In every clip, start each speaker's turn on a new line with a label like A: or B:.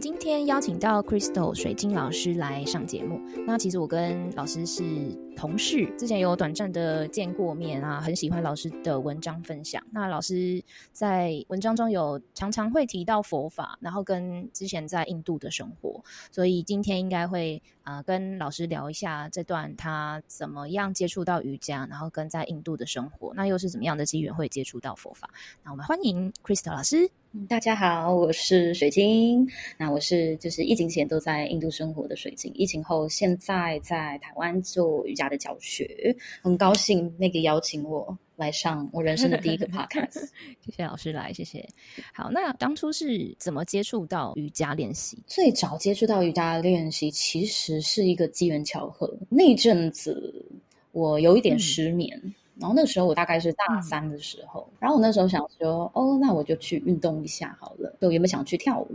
A: 今天邀请到 Crystal 水晶老师来上节目。那其实我跟老师是同事，之前有短暂的见过面啊，很喜欢老师的文章分享。那老师在文章中有常常会提到佛法，然后跟之前在印度的生活，所以今天应该会啊跟老师聊一下这段他怎么样接触到瑜伽，然后跟在印度的生活，那又是怎么样的机缘会接触到佛法？那我们欢迎 Crystal 老师。
B: 大家好，我是水晶。那我是就是疫情前都在印度生活的水晶，疫情后现在在台湾做瑜伽的教学，很高兴那个邀请我来上我人生的第一个 podcast。
A: 谢谢老师来，谢谢。好，那当初是怎么接触到瑜伽练习？
B: 最早接触到瑜伽练习其实是一个机缘巧合，那阵子我有一点失眠。然后那时候我大概是大三的时候，然后我那时候想说，哦，那我就去运动一下好了。就原本想去跳舞，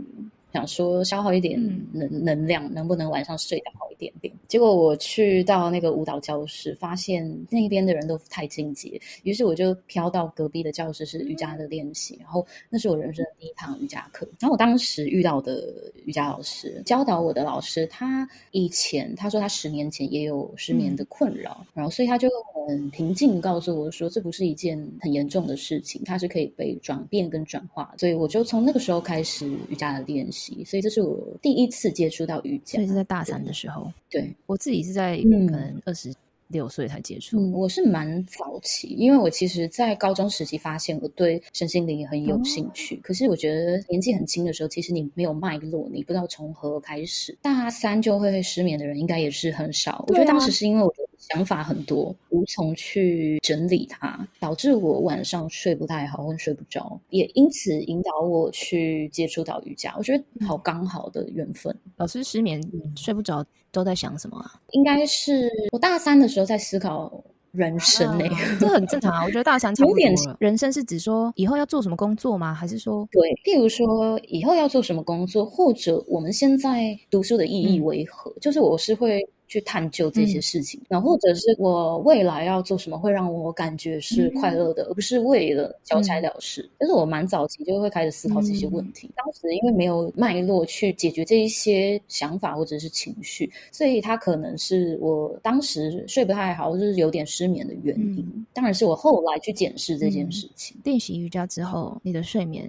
B: 想说消耗一点能能量，能不能晚上睡得好一点点？结果我去到那个舞蹈教室，发现那边的人都太精洁，于是我就飘到隔壁的教室是瑜伽的练习。然后那是我人生的第一堂瑜伽课。然后我当时遇到的瑜伽老师，教导我的老师，他以前他说他十年前也有失眠的困扰，然后所以他就。很平静告诉我说，这不是一件很严重的事情，它是可以被转变跟转化。所以我就从那个时候开始瑜伽的练习。所以这是我第一次接触到瑜伽，
A: 所以是在大三的时候。
B: 对
A: 我自己是在可能二十六岁才接触。
B: 我是蛮早期，因为我其实，在高中时期发现我对身心灵也很有兴趣。可是我觉得年纪很轻的时候，其实你没有脉络，你不知道从何开始。大三就会失眠的人，应该也是很少。我觉得当时是因为我。想法很多，无从去整理它，导致我晚上睡不太好，或睡不着，也因此引导我去接触到瑜伽。我觉得好刚好的缘分。
A: 老师失眠睡不着，都在想什么啊？
B: 应该是我大三的时候在思考人生呢，
A: 这很正常啊。我觉得大三有点人生是指说以后要做什么工作吗？还是说
B: 对，譬如说以后要做什么工作，或者我们现在读书的意义为何？就是我是会。去探究这些事情，然后或者是我未来要做什么会让我感觉是快乐的，而不是为了交差了事。但是我蛮早期就会开始思考这些问题。当时因为没有脉络去解决这一些想法或者是情绪，所以它可能是我当时睡不太好，或者是有点失眠的原因。当然是我后来去检视这件事情。
A: 练习瑜伽之后，你的睡眠。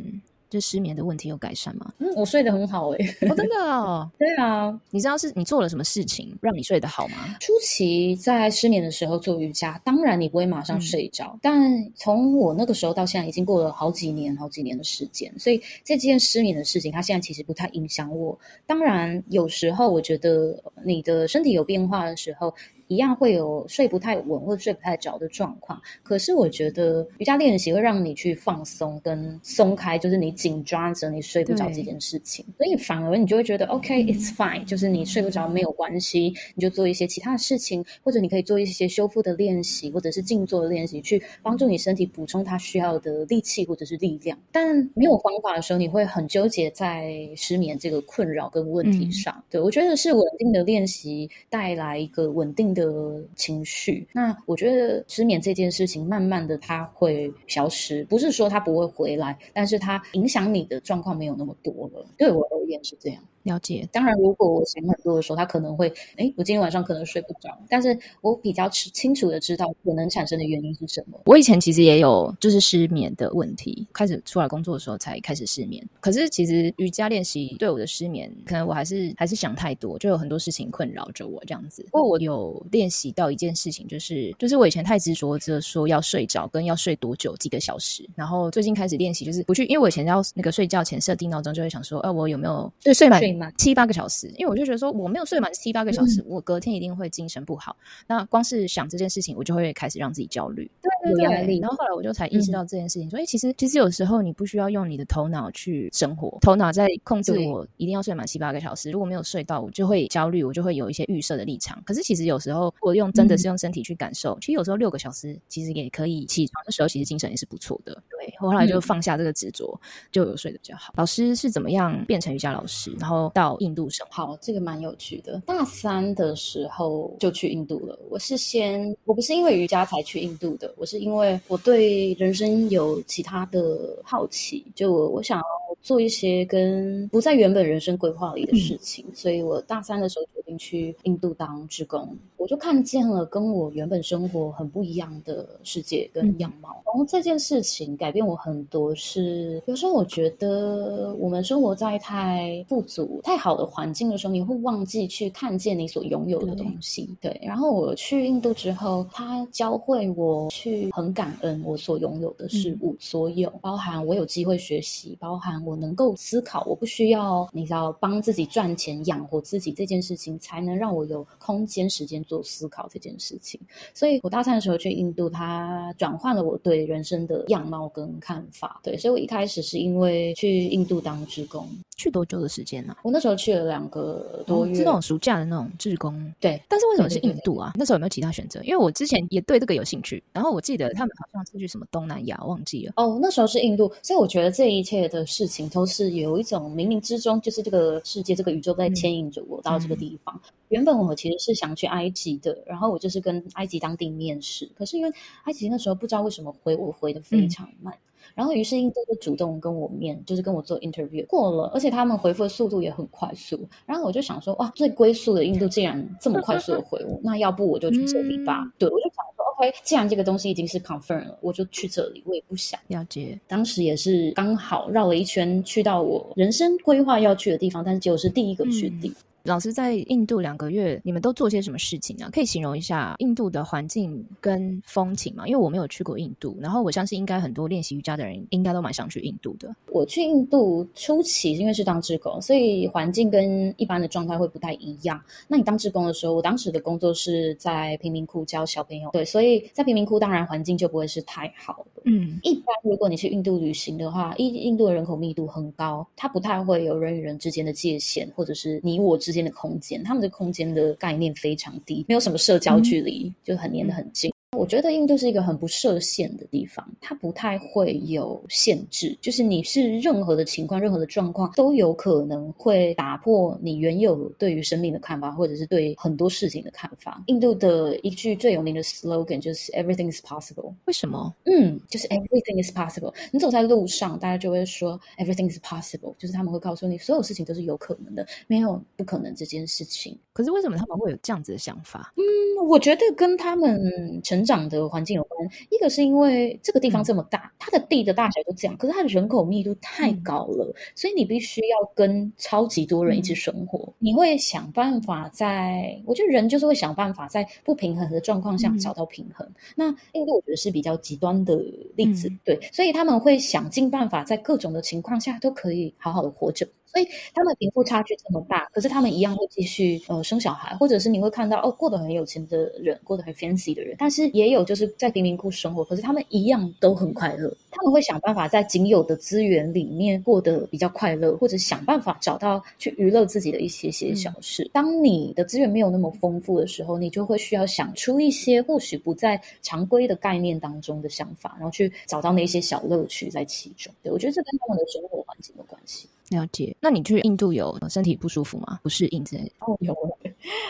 A: 就失眠的问题有改善吗？
B: 嗯，我睡得很好哎，
A: 哦，真的哦。
B: 对啊，
A: 你知道是你做了什么事情让你睡得好吗？
B: 初期在失眠的时候做瑜伽，当然你不会马上睡着，但从我那个时候到现在已经过了好几年、好几年的时间，所以这件失眠的事情，它现在其实不太影响我。当然，有时候我觉得你的身体有变化的时候。一样会有睡不太稳或者睡不太着的状况，可是我觉得瑜伽练习会让你去放松跟松开，就是你紧抓着你睡不着这件事情，所以反而你就会觉得 OK，it's fine，就是你睡不着没有关系，你就做一些其他的事情，或者你可以做一些修复的练习，或者是静坐的练习，去帮助你身体补充它需要的力气或者是力量。但没有方法的时候，你会很纠结在失眠这个困扰跟问题上。对我觉得是稳定的练习带来一个稳定。的情绪，那我觉得失眠这件事情，慢慢的它会消失，不是说它不会回来，但是它影响你的状况没有那么多了。对我而言是这样。
A: 了解，
B: 当然，如果我想很多的时候，他可能会，哎，我今天晚上可能睡不着，但是我比较清清楚的知道可能产生的原因是什么。
A: 我以前其实也有就是失眠的问题，开始出来工作的时候才开始失眠。可是其实瑜伽练习对我的失眠，可能我还是还是想太多，就有很多事情困扰着我这样子。不过我有练习到一件事情，就是就是我以前太执着着说要睡着跟要睡多久几个小时，然后最近开始练习就是不去，因为我以前要那个睡觉前设定闹钟，就会想说，哎，我有没有对睡满。七八个小时，因为我就觉得说我没有睡满七八个小时，我隔天一定会精神不好。那光是想这件事情，我就会开始让自己焦虑，
B: 对对对。
A: 然后后来我就才意识到这件事情，所以其实其实有时候你不需要用你的头脑去生活，头脑在控制我一定要睡满七八个小时。如果没有睡到，我就会焦虑，我就会有一些预设的立场。可是其实有时候我用真的是用身体去感受，其实有时候六个小时其实也可以起床的时候，其实精神也是不错的。对，后来就放下这个执着，就有睡得比较好。老师是怎么样变成瑜伽老师，然后到印度生？
B: 好，这个蛮有趣的。大三的时候就去印度了。我是先，我不是因为瑜伽才去印度的，我是因为我对人生有其他的好奇，就我我想要做一些跟不在原本人生规划里的事情，所以我大三的时候决定去印度当志工，我就看见了跟我原本生活很不一样的世界跟样貌。然后这件事情改变我很多，是有时候我觉得我们生活在太富足、太好的环境的时候，你会忘记去看见你所拥有的东西。对，然后我去印度之后，他教会我去很感恩我所拥有的事物，所有包含我有机会学习，包含我能够思考，我不需要你知道帮自己赚钱养活自己这件事情，才能让我有空间时间做思考这件事情。所以我大三的时候去印度，它转换了我对人生的样貌跟看法。对，所以我一开始是因为去印度当职工，
A: 去多久的时间呢？
B: 我那时候去了两个多月，
A: 是那种暑假的那种志工。
B: 对，
A: 但是为什么是印度啊？那时候有没有其他选择？因为我之前也对这个有兴趣，然后我记得他们好像是去什么东南亚，忘记了。
B: 哦，那时候是印度，所以我觉得这一切的事情都是有一种冥冥之中，就是这个世界、这个宇宙在牵引着我到这个地方。原本我其实是想去埃及的，然后我就是跟埃及当地面试，可是因为埃及那时候不知道为什么回我回的非常慢。然后，于是印度就主动跟我面，就是跟我做 interview 过了，而且他们回复的速度也很快速。然后我就想说，哇，最龟速的印度竟然这么快速的回我，那要不我就去这里吧？对，我就想说，OK，既然这个东西已经是 confirm 了，我就去这里，我也不想
A: 了解。
B: 当时也是刚好绕了一圈，去到我人生规划要去的地方，但是结果是第一个去的地方。
A: 老师在印度两个月，你们都做些什么事情呢？可以形容一下印度的环境跟风情吗？因为我没有去过印度，然后我相信应该很多练习瑜伽的人应该都蛮想去印度的。
B: 我去印度初期因为是当志工，所以环境跟一般的状态会不太一样。那你当志工的时候，我当时的工作是在贫民窟教小朋友，对，所以在贫民窟当然环境就不会是太好的。嗯，一般如果你去印度旅行的话，印印度的人口密度很高，它不太会有人与人之间的界限，或者是你我之间的空间，他们的空间的概念非常低，没有什么社交距离，就很黏得很近。我觉得印度是一个很不设限的地方，它不太会有限制，就是你是任何的情况、任何的状况都有可能会打破你原有对于生命的看法，或者是对很多事情的看法。印度的一句最有名的 slogan 就是 “Everything is possible”。
A: 为什么？
B: 嗯，就是 “Everything is possible”。你走在路上，大家就会说 “Everything is possible”，就是他们会告诉你所有事情都是有可能的，没有不可能这件事情。
A: 可是为什么他们会有这样子的想法？
B: 嗯，我觉得跟他们成长的环境有关。一个是因为这个地方这么大，它的地的大小就这样，可是它的人口密度太高了，所以你必须要跟超级多人一起生活。你会想办法在，我觉得人就是会想办法在不平衡的状况下找到平衡。那印度我觉得是比较极端的例子，对，所以他们会想尽办法在各种的情况下都可以好好的活着。所以他们贫富差距这么大，可是他们一样会继续呃生小孩，或者是你会看到哦过得很有钱的人，过得很 fancy 的人，但是也有就是在贫民窟生活，可是他们一样都很快乐。他们会想办法在仅有的资源里面过得比较快乐，或者想办法找到去娱乐自己的一些些小事。当你的资源没有那么丰富的时候，你就会需要想出一些或许不在常规的概念当中的想法，然后去找到那些小乐趣在其中。对我觉得这跟他们的生活环境有关系。
A: 了解，那你去印度有身体不舒服吗？不适应之类的？
B: 哦，有。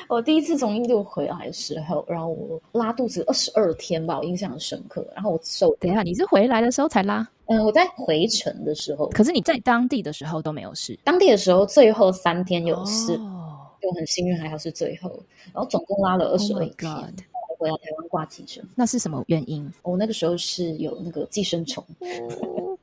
B: 我第一次从印度回来的时候，然后我拉肚子二十二天吧，我印象很深刻。然后我瘦。
A: 等一下，你是回来的时候才拉？
B: 嗯，我在回程的时候。
A: 可是你在当地的时候都没有事？
B: 当地的时候最后三天有事，就很幸运，还好是最后。然后总共拉了二十二天，回来台湾挂急诊。
A: 那是什么原因？
B: 我那个时候是有那个寄生虫。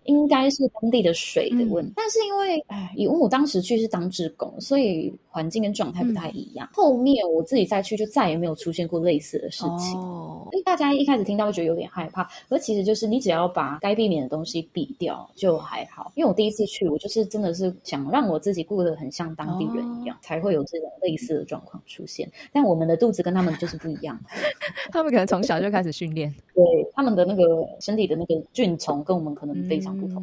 B: 应该是当地的水的问题，但是因为哎，因为我当时去是当志工，所以环境跟状态不太一样。后面我自己再去，就再也没有出现过类似的事情。哦所以大家一开始听到会觉得有点害怕，而其实就是你只要把该避免的东西避掉，就还好。因为我第一次去，我就是真的是想让我自己过得很像当地人一样，才会有这种类似的状况出现。但我们的肚子跟他们就是不一样，
A: 他们可能从小就开始训练，
B: 对他们的那个身体的那个菌虫跟我们可能非常。不同。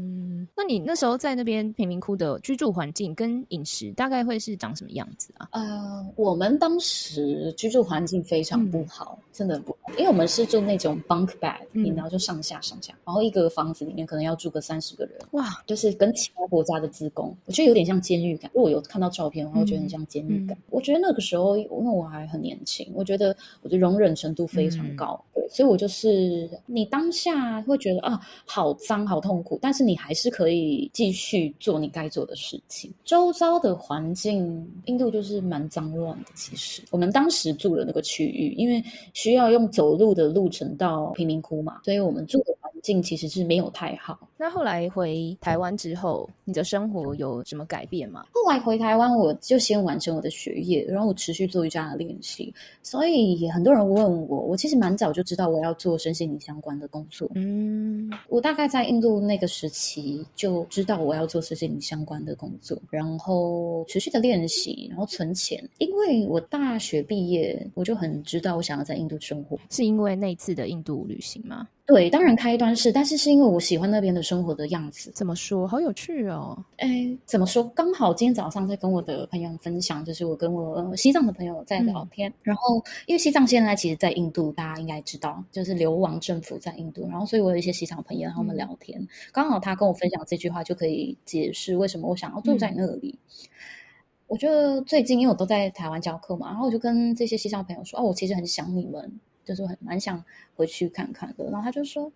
A: 那你那时候在那边贫民窟的居住环境跟饮食大概会是长什么样子啊？
B: 呃，我们当时居住环境非常不好，真的不好，因为我们是住那种 bunk bed，然后就上下上下，然后一个房子里面可能要住个三十个人，哇，就是跟其他国家的职工，我觉得有点像监狱感。如果有看到照片的话，我觉得很像监狱感。我觉得那个时候因为我还很年轻，我觉得我的容忍程度非常高。对所以我就是你当下会觉得啊，好脏，好痛苦，但是你还是可以继续做你该做的事情。周遭的环境，印度就是蛮脏乱的。其实我们当时住的那个区域，因为需要用走路的路程到贫民窟嘛，所以我们住的环境其实是没有太好。
A: 那后来回台湾之后，你的生活有什么改变吗？
B: 后来回台湾，我就先完成我的学业，然后我持续做瑜伽的练习。所以也很多人问我，我其实蛮早就知道我要做身心灵相关的工作。嗯，我大概在印度那个时期就知道我要做身心灵相关的工作，然后持续的练习，然后存钱。因为我大学毕业，我就很知道我想要在印度生活，
A: 是因为那次的印度旅行吗？
B: 对，当然开端是，但是是因为我喜欢那边的生活的样子。
A: 怎么说？好有趣哦！
B: 哎，怎么说？刚好今天早上在跟我的朋友分享，就是我跟我西藏的朋友在聊天。然后，因为西藏现在其实，在印度，大家应该知道，就是流亡政府在印度。然后，所以我有一些西藏朋友，他们聊天，刚好他跟我分享这句话，就可以解释为什么我想要住在那里。我觉得最近因为我都在台湾教课嘛，然后我就跟这些西藏朋友说：“哦，我其实很想你们。”就是很蛮想回去看看的，然后他就说，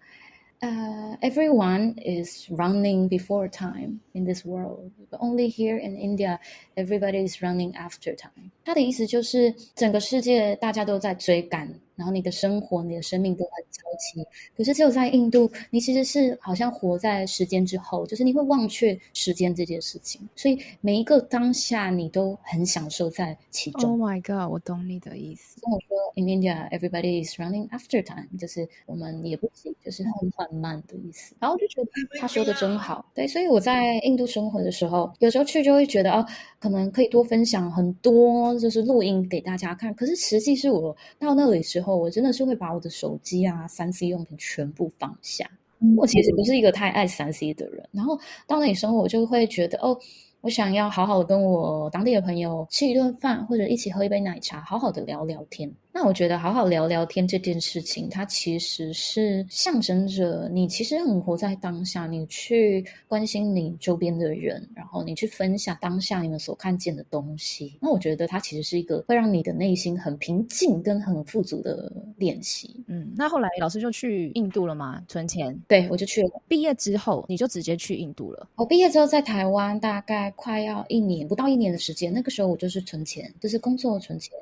B: 呃，everyone is running before time in this world, only here in India, everybody is running after time。他的意思就是整个世界大家都在追赶。 然后你的生活、你的生命都很焦急，可是只有在印度，你其实是好像活在时间之后，就是你会忘却时间这件事情，所以每一个当下你都很享受在其中。
A: Oh my god，我懂你的意思。
B: 跟我说，In India, everybody is running after time，就是我们也不急，就是很缓慢的意思。然后我就觉得 他说的真好，对，所以我在印度生活的时候，有时候去就会觉得哦，可能可以多分享很多，就是录音给大家看。可是实际是我到那里时。后我真的是会把我的手机啊、三 C 用品全部放下。我其实不是一个太爱三 C 的人，然后到那里生活，我就会觉得哦。我想要好好的跟我当地的朋友吃一顿饭，或者一起喝一杯奶茶，好好的聊聊天。那我觉得好好聊聊天这件事情，它其实是象征着你其实很活在当下，你去关心你周边的人，然后你去分享当下你们所看见的东西。那我觉得它其实是一个会让你的内心很平静跟很富足的练习。
A: 嗯，那后来老师就去印度了吗？存钱？
B: 对，我就去了。
A: 毕业之后你就直接去印度了？
B: 我毕业之后在台湾大概。快要一年不到一年的时间，那个时候我就是存钱，就是工作存钱，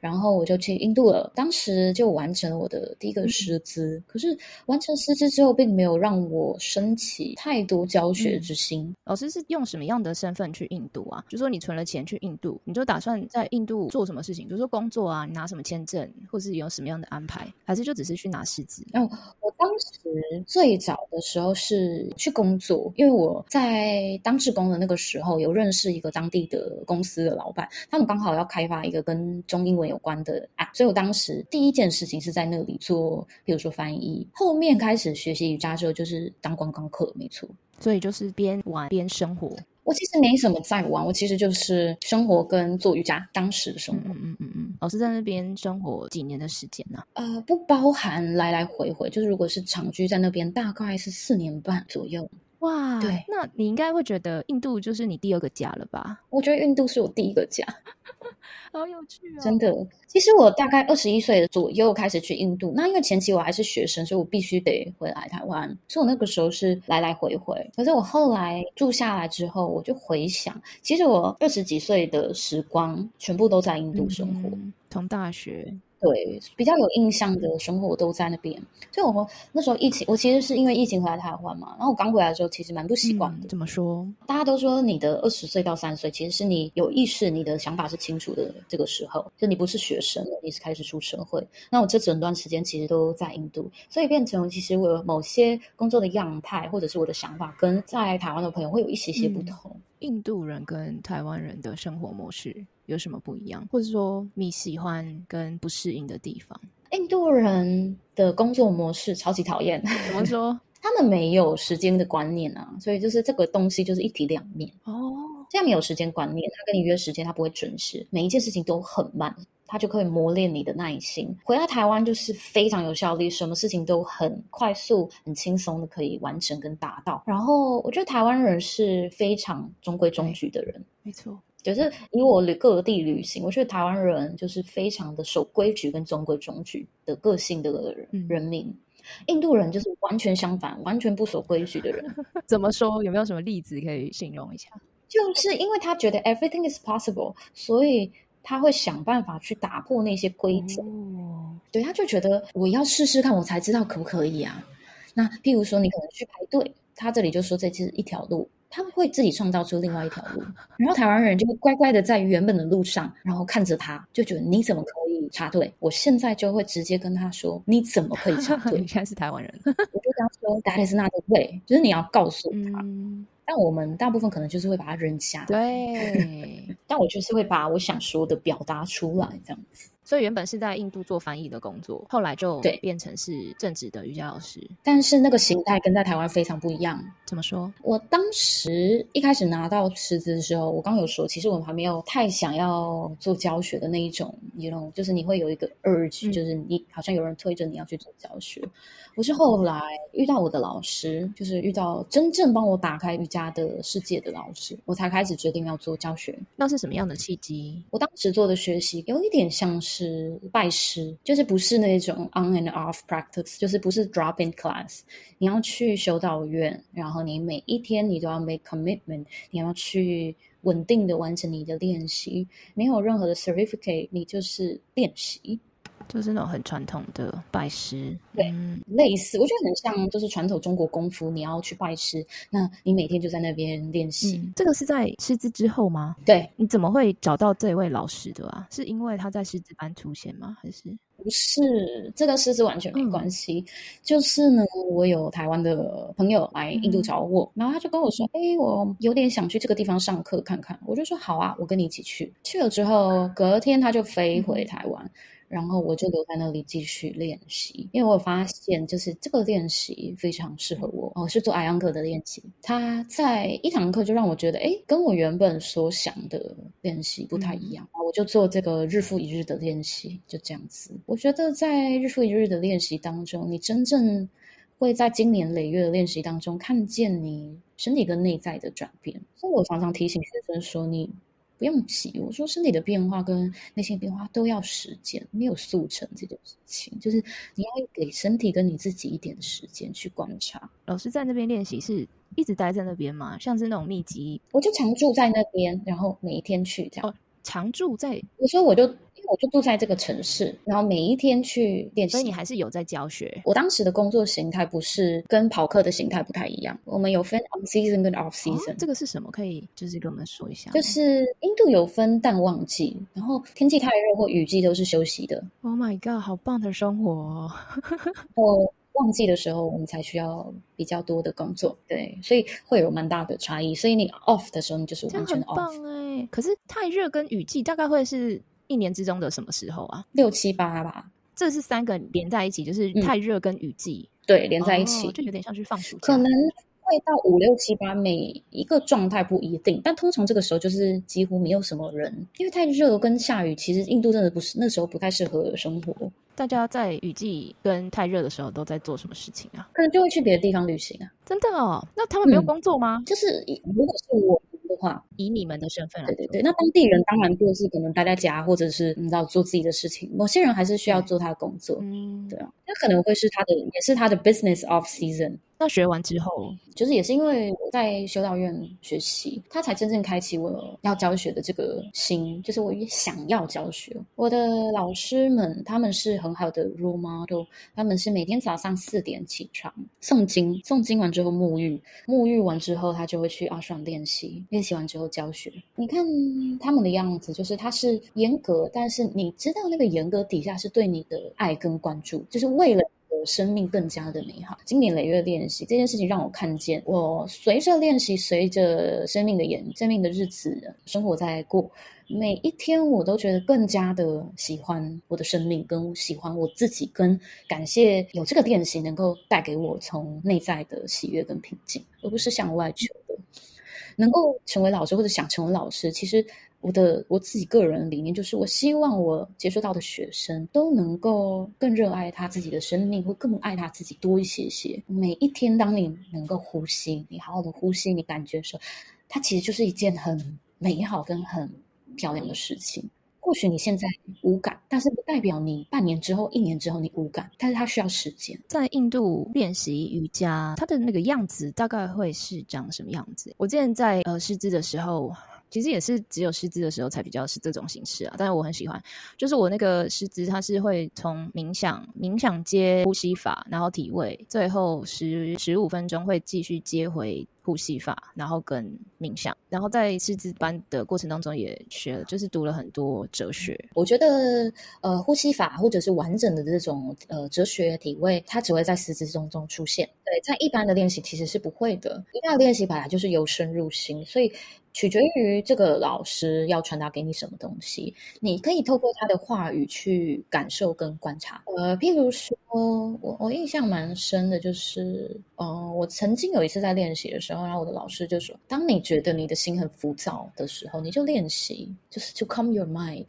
B: 然后我就去印度了。当时就完成了我的第一个师资，可是完成师资之后，并没有让我升起太多教学之心。
A: 老师是用什么样的身份去印度啊？就说你存了钱去印度，你就打算在印度做什么事情？比如说工作啊，你拿什么签证，或是有什么样的安排，还是就只是去拿师资？
B: 哦，我当时最早的时候是去工作，因为我在当志工的那个时候。有认识一个当地的公司的老板，他们刚好要开发一个跟中英文有关的 app，所以我当时第一件事情是在那里做，比如说翻译。后面开始学习瑜伽之后，就是当观光客，没错。
A: 所以就是边玩边生活。
B: 我其实没什么在玩，我其实就是生活跟做瑜伽。当时的生活，
A: 嗯嗯嗯嗯。老师在那边生活几年的时间呢？
B: 呃，不包含来来回回，就是如果是长居在那边，大概是四年半左右。
A: 哇，
B: 对，
A: 那你应该会觉得印度就是你第二个家了吧？
B: 我觉得印度是我第一个家，
A: 好有趣哦！
B: 真的，其实我大概二十一岁左右开始去印度，那因为前期我还是学生，所以我必须得回来台湾，所以我那个时候是来来回回。可是我后来住下来之后，我就回想，其实我二十几岁的时光全部都在印度生活，
A: 从大学。
B: 对，比较有印象的生活都在那边。所以我那时候疫情，我其实是因为疫情回来台湾嘛。然后我刚回来的时候，其实蛮不习惯的。
A: 怎么说？
B: 大家都说你的二十岁到三十岁，其实是你有意识、你的想法是清楚的这个时候。就你不是学生了，你是开始出社会。那我这整段时间其实都在印度，所以变成其实我某些工作的样态，或者是我的想法，跟在台湾的朋友会有一些些不同。
A: 印度人跟台湾人的生活模式有什么不一样，或者说你喜欢跟不适应的地方？
B: 印度人的工作模式超级讨厌，
A: 怎么说？
B: 他们没有时间的观念啊，所以就是这个东西就是一体两面哦。这样没有时间观念，他跟你约时间，他不会准时，每一件事情都很慢。他就可以磨练你的耐心。回到台湾就是非常有效率，什么事情都很快速、很轻松的可以完成跟达到。然后我觉得台湾人是非常中规中矩的人，
A: 没错。
B: 就是以我旅各地旅行，我觉得台湾人就是非常的守规矩跟中规中矩的个性的人民。印度人就是完全相反，完全不守规矩的人。
A: 怎么说？有没有什么例子可以形容一下？
B: 就是因为他觉得 everything is possible，所以他会想办法去打破那些规则。对，他就觉得我要试试看，我才知道可不可以啊。那譬如说，你可能去排队，他这里就说这是一条路。他们会自己创造出另外一条路，然后台湾人就会乖乖的在原本的路上，然后看着他，就觉得你怎么可以插队？我现在就会直接跟他说，你怎么可以插队？
A: 你现在是台湾人，
B: 我就跟他说，That is not the way，就是你要告诉他。但我们大部分可能就是会把它扔下，
A: 对。
B: 但我就是会把我想说的表达出来，这样子。
A: 所以原本是在印度做翻译的工作，后来就对变成是正职的瑜伽老师。
B: 但是那个形态跟在台湾非常不一样。
A: 怎么说？
B: 我当时一开始拿到师资的时候，我刚有说，其实我还没有太想要做教学的那一种，你懂，就是你会有一个 urge，就是你好像有人推着你要去做教学。我是后来遇到我的老师，就是遇到真正帮我打开瑜伽的世界的老师，我才开始决定要做教学。
A: 那是什么样的契机？
B: 我当时做的学习有一点像是。是拜师，就是不是那种 on and off practice，就是不是 drop in class。你要去修道院，然后你每一天你都要 make commitment，你要去稳定的完成你的练习，没有任何的 certificate，你就是练习。
A: 就是那种很传统的拜师，
B: 对，类似，我觉得很像，就是传统中国功夫，你要去拜师，那你每天就在那边练习。
A: 这个是在师资之后吗？
B: 对，
A: 你怎么会找到这位老师的啊？是因为他在师资班出现吗？还是
B: 不是？这个师资完全没关系。就是呢，我有台湾的朋友来印度找我，然后他就跟我说：“哎，我有点想去这个地方上课看看。”我就说：“好啊，我跟你一起去。”去了之后，隔天他就飞回台湾。然后我就留在那里继续练习，因为我发现就是这个练习非常适合我。我是做艾扬格的练习，他在一堂课就让我觉得，哎，跟我原本所想的练习不太一样。我就做这个日复一日的练习，就这样子。我觉得在日复一日的练习当中，你真正会在经年累月的练习当中看见你身体跟内在的转变。所以我常常提醒学生说，你。不用急，我说身体的变化跟内心变化都要时间，没有速成这件事情，就是你要给身体跟你自己一点时间去观察。
A: 老师在那边练习是一直待在那边吗？像是那种密集，
B: 我就常住在那边，然后每一天去这样。
A: 常住在，
B: 有时候我就我就住在这个城市，然后每一天去练习，
A: 所以你还是有在教学。
B: 我当时的工作形态不是跟跑课的形态不太一样，我们有分 on season 跟 off season。
A: 这个是什么？可以就是跟我们说一下。
B: 就是印度有分淡旺季，然后天气太热或雨季都是休息的。
A: Oh my god，好棒的生活！哦！
B: 旺季的时候，我们才需要比较多的工作，对，所以会有蛮大的差异。所以你 off 的时候，你就是完全 off。
A: 哎，可是太热跟雨季大概会是一年之中的什么时候啊？
B: 六七八吧。
A: 这是三个连在一起，就是太热跟雨季，
B: 对，连在一起，
A: 就有点像是放暑假。
B: 可能会到五六七八，每一个状态不一定，但通常这个时候就是几乎没有什么人，因为太热跟下雨，其实印度真的不是那时候不太适合生活。
A: 大家在雨季跟太热的时候都在做什么事情啊？
B: 可能就会去别的地方旅行啊。
A: 真的哦？那他们没有工作吗？
B: 就是如果是我的话，
A: 以你们的身份来，
B: 对对对，那当地人当然就是可能待在家，或者是你知道做自己的事情。某些人还是需要做他的工作，嗯，对啊，那可能会是他的，也是他的 business of season。
A: 那学完之后，
B: 就是也是因为我在修道院学习，他才真正开启我要教学的这个心，就是我也想要教学。我的老师们他们是很好的 role model，他们是每天早上四点起床诵经，诵经完之后沐浴，沐浴完之后他就会去阿爽练习，练习完之后教学。你看他们的样子，就是他是严格，但是你知道那个严格底下是对你的爱跟关注，就是为了。生命更加的美好。经年累月练习这件事情，让我看见，我随着练习，随着生命的演，生命的日子，生活在过每一天，我都觉得更加的喜欢我的生命，跟喜欢我自己，跟感谢有这个练习能够带给我从内在的喜悦跟平静，而不是向外求的。能够成为老师或者想成为老师，其实。我的我自己个人理念就是，我希望我接触到的学生都能够更热爱他自己的生命，会更爱他自己多一些些。每一天，当你能够呼吸，你好好的呼吸，你感觉说，它其实就是一件很美好跟很漂亮的事情。或许你现在无感，但是不代表你半年之后、一年之后你无感。但是它需要时间。
A: 在印度练习瑜伽，它的那个样子大概会是长什么样子？我之前在呃师资的时候。其实也是只有师资的时候才比较是这种形式啊，但是我很喜欢，就是我那个师资，它是会从冥想、冥想接呼吸法，然后体位，最后十十五分钟会继续接回呼吸法，然后跟冥想，然后在师资班的过程当中也学了，就是读了很多哲学。
B: 我觉得呃，呼吸法或者是完整的这种呃哲学体位，它只会在师资中中出现，对，在一般的练习其实是不会的。一般的练习本来就是由深入心，所以。取决于这个老师要传达给你什么东西，你可以透过他的话语去感受跟观察。呃，譬如说，我我印象蛮深的，就是，呃，我曾经有一次在练习的时候，然后我的老师就说，当你觉得你的心很浮躁的时候，你就练习，就是 to calm your mind，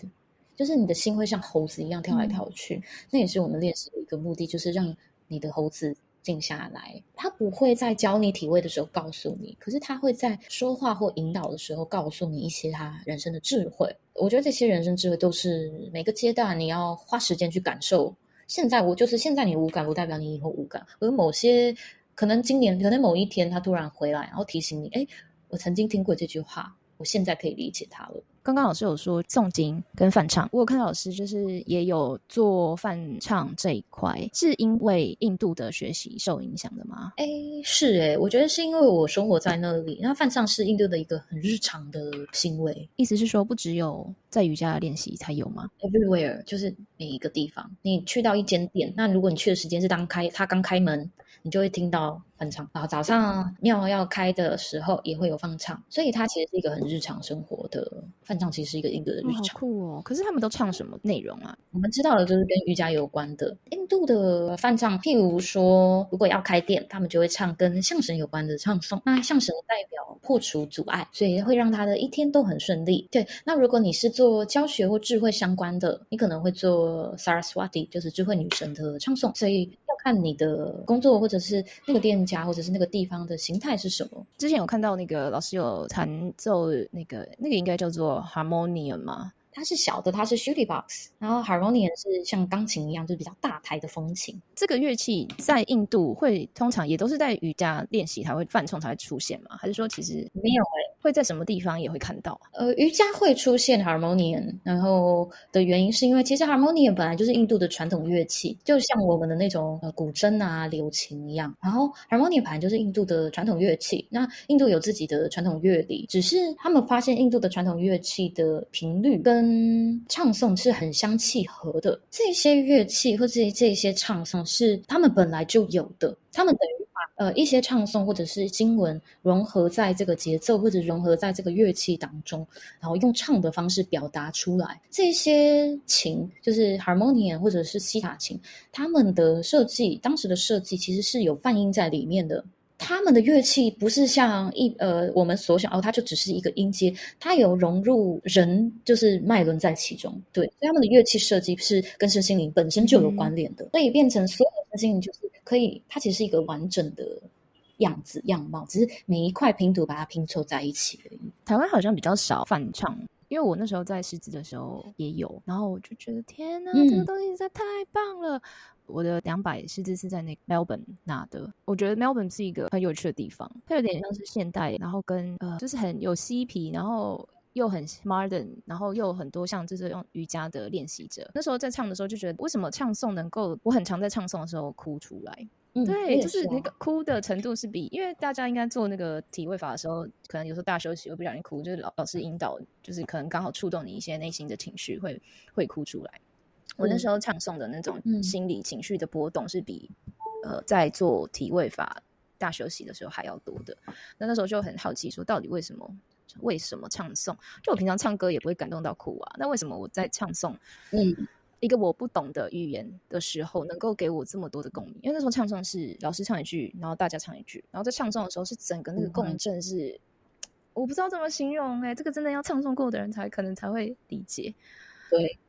B: 就是你的心会像猴子一样跳来跳去。那也是我们练习的一个目的，就是让你的猴子。静下来，他不会在教你体位的时候告诉你，可是他会在说话或引导的时候告诉你一些他人生的智慧。我觉得这些人生智慧都是每个阶段你要花时间去感受。现在我就是现在你无感，不代表你以后无感。而某些可能今年可能某一天他突然回来，然后提醒你，哎，我曾经听过这句话。我现在可以理解他了。
A: 刚刚老师有说诵经跟泛唱，我有看到老师就是也有做泛唱这一块，是因为印度的学习受影响的吗？
B: 哎，是哎，我觉得是因为我生活在那里，那泛唱是印度的一个很日常的行为。
A: 意思是说，不只有在瑜伽练习才有吗
B: ？Everywhere，就是每一个地方，你去到一间店，那如果你去的时间是当开，他刚开门。你就会听到翻唱，然后早上庙要开的时候也会有放唱，所以它其实是一个很日常生活的翻唱，其实是一个印度的日常。
A: 好酷哦！可是他们都唱什么内容啊？
B: 我们知道的就是跟瑜伽有关的。印度的翻唱，譬如说，如果要开店，他们就会唱跟象神有关的唱诵。那象神代表破除阻碍，所以会让他的一天都很顺利。对，那如果你是做教学或智慧相关的，你可能会做 Saraswati，就是智慧女神的唱诵。所以要。看你的工作，或者是那个店家，或者是那个地方的形态是什么？
A: 之前有看到那个老师有弹奏那个那个应该叫做 harmonium 吗？
B: 它是小的，它是 shooty box，然后 harmonium 是像钢琴一样，就是比较大台的风琴。
A: 这个乐器在印度会通常也都是在瑜伽练习才会泛冲才会出现吗？还是说其实
B: 没有诶？
A: 会在什么地方也会看到？
B: 呃，瑜伽会出现 harmonium，然后的原因是因为其实 harmonium 本来就是印度的传统乐器，就像我们的那种呃古筝啊、柳琴一样。然后 harmonium 本来就是印度的传统乐器，那印度有自己的传统乐理，只是他们发现印度的传统乐器的频率跟嗯唱诵是很相契合的。这些乐器或这这些唱诵是他们本来就有的，他们等于把。呃，一些唱诵或者是经文融合在这个节奏或者融合在这个乐器当中，然后用唱的方式表达出来。这些琴就是 harmonium 或者是西塔琴，他们的设计当时的设计其实是有泛音在里面的。他们的乐器不是像一呃我们所想哦，它就只是一个音阶，它有融入人就是脉轮在其中。对，他们的乐器设计是跟身心灵本身就有关联的，所以变成所有的身心灵就是。可以，它其实是一个完整的样子样貌，只是每一块拼图把它拼凑在一起而已。
A: 台湾好像比较少翻唱，因为我那时候在狮子的时候也有，然后我就觉得天哪，这个东西实在太棒了。我的两百师资是在那 Melbourne 拿的，我觉得 Melbourne 是一个很有趣的地方，它有点像是现代，然后跟呃就是很有嬉皮，然后。又很 modern，然后又很多像就是用瑜伽的练习者。那时候在唱的时候就觉得，为什么唱诵能够？我很常在唱诵的时候哭出来。对，就是那个哭的程度是比，因为大家应该做那个体位法的时候，可能有时候大休息会不小心哭，就是老老师引导，就是可能刚好触动你一些内心的情绪，会会哭出来。我那时候唱诵的那种心理情绪的波动是比呃在做体位法大休息的时候还要多的。那那时候就很好奇，说到底为什么？为什么唱诵？就我平常唱歌也不会感动到哭啊。那为什么我在唱诵，嗯，一个我不懂的语言的时候，能够给我这么多的共鸣？因为那时候唱诵是老师唱一句，然后大家唱一句，然后在唱诵的时候是整个那个共振是，我不知道怎么形容哎，这个真的要唱诵过的人才可能才会理解。
B: 对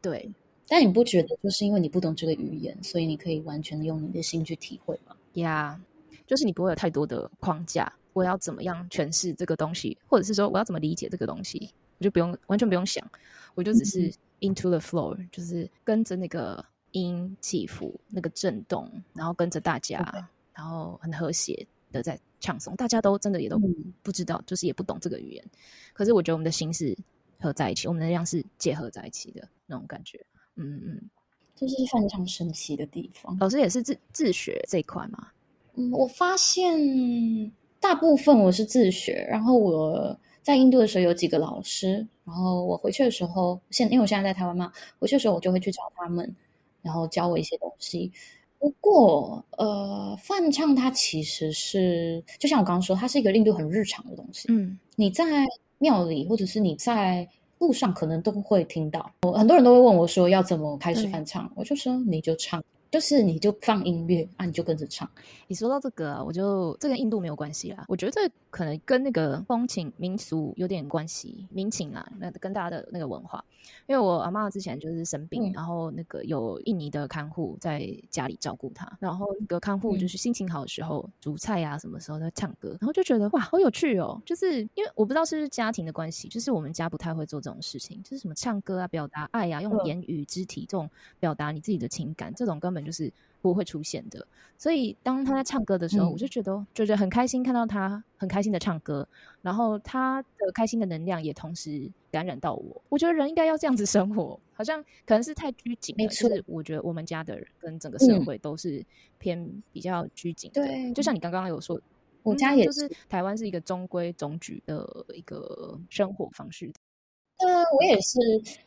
A: 对，
B: 但你不觉得就是因为你不懂这个语言，所以你可以完全的用你的心去体会吗？
A: 呀，就是你不会有太多的框架。我要怎么样诠释这个东西，或者是说我要怎么理解这个东西，我就不用完全不用想，我就只是 into the floor，就是跟着那个音起伏、那个震动，然后跟着大家，然后很和谐的在唱诵。大家都真的也都不知道，就是也不懂这个语言，可是我觉得我们的心是合在一起，我们的量是结合在一起的那种感觉。嗯嗯，
B: 这是非常神奇的地方。
A: 老师也是自自学这一块吗？
B: 嗯，我发现大部分我是自学，然后我在印度的时候有几个老师，然后我回去的时候，现因为我现在在台湾嘛，回去的时候我就会去找他们，然后教我一些东西。不过，呃，泛唱它其实是就像我刚刚说，它是一个印度很日常的东西。
A: 嗯，
B: 你在庙里或者是你在路上，可能都会听到。我很多人都会问我说要怎么开始翻唱，我就说你就唱。就是你就放音乐啊，你就跟着唱。
A: 你说到这个，啊我就这跟印度没有关系啦。我觉得这可能跟那个风情民俗有点关系，民情啊，那跟大家的那个文化。因为我阿妈之前就是生病，然后那个有印尼的看护在家里照顾她，然后那个看护就是心情好的时候煮菜啊，什么时候在唱歌，然后就觉得哇，好有趣哦。就是因为我不知道是不是家庭的关系，就是我们家不太会做这种事情，就是什么唱歌啊、表达爱啊，用言语、肢体这种表达你自己的情感，这种根本。就是不会出现的，所以当他在唱歌的时候，我就觉得觉得很开心，看到他很开心的唱歌，然后他的开心的能量也同时感染到我。我觉得人应该要这样子生活，好像可能是太拘谨了。就是我觉得我们家的人跟整个社会都是偏比较拘谨的。
B: 对，
A: 就像你刚刚有说，
B: 我家也
A: 就是台湾是一个中规中矩的一个生活方式。
B: 呃，我也是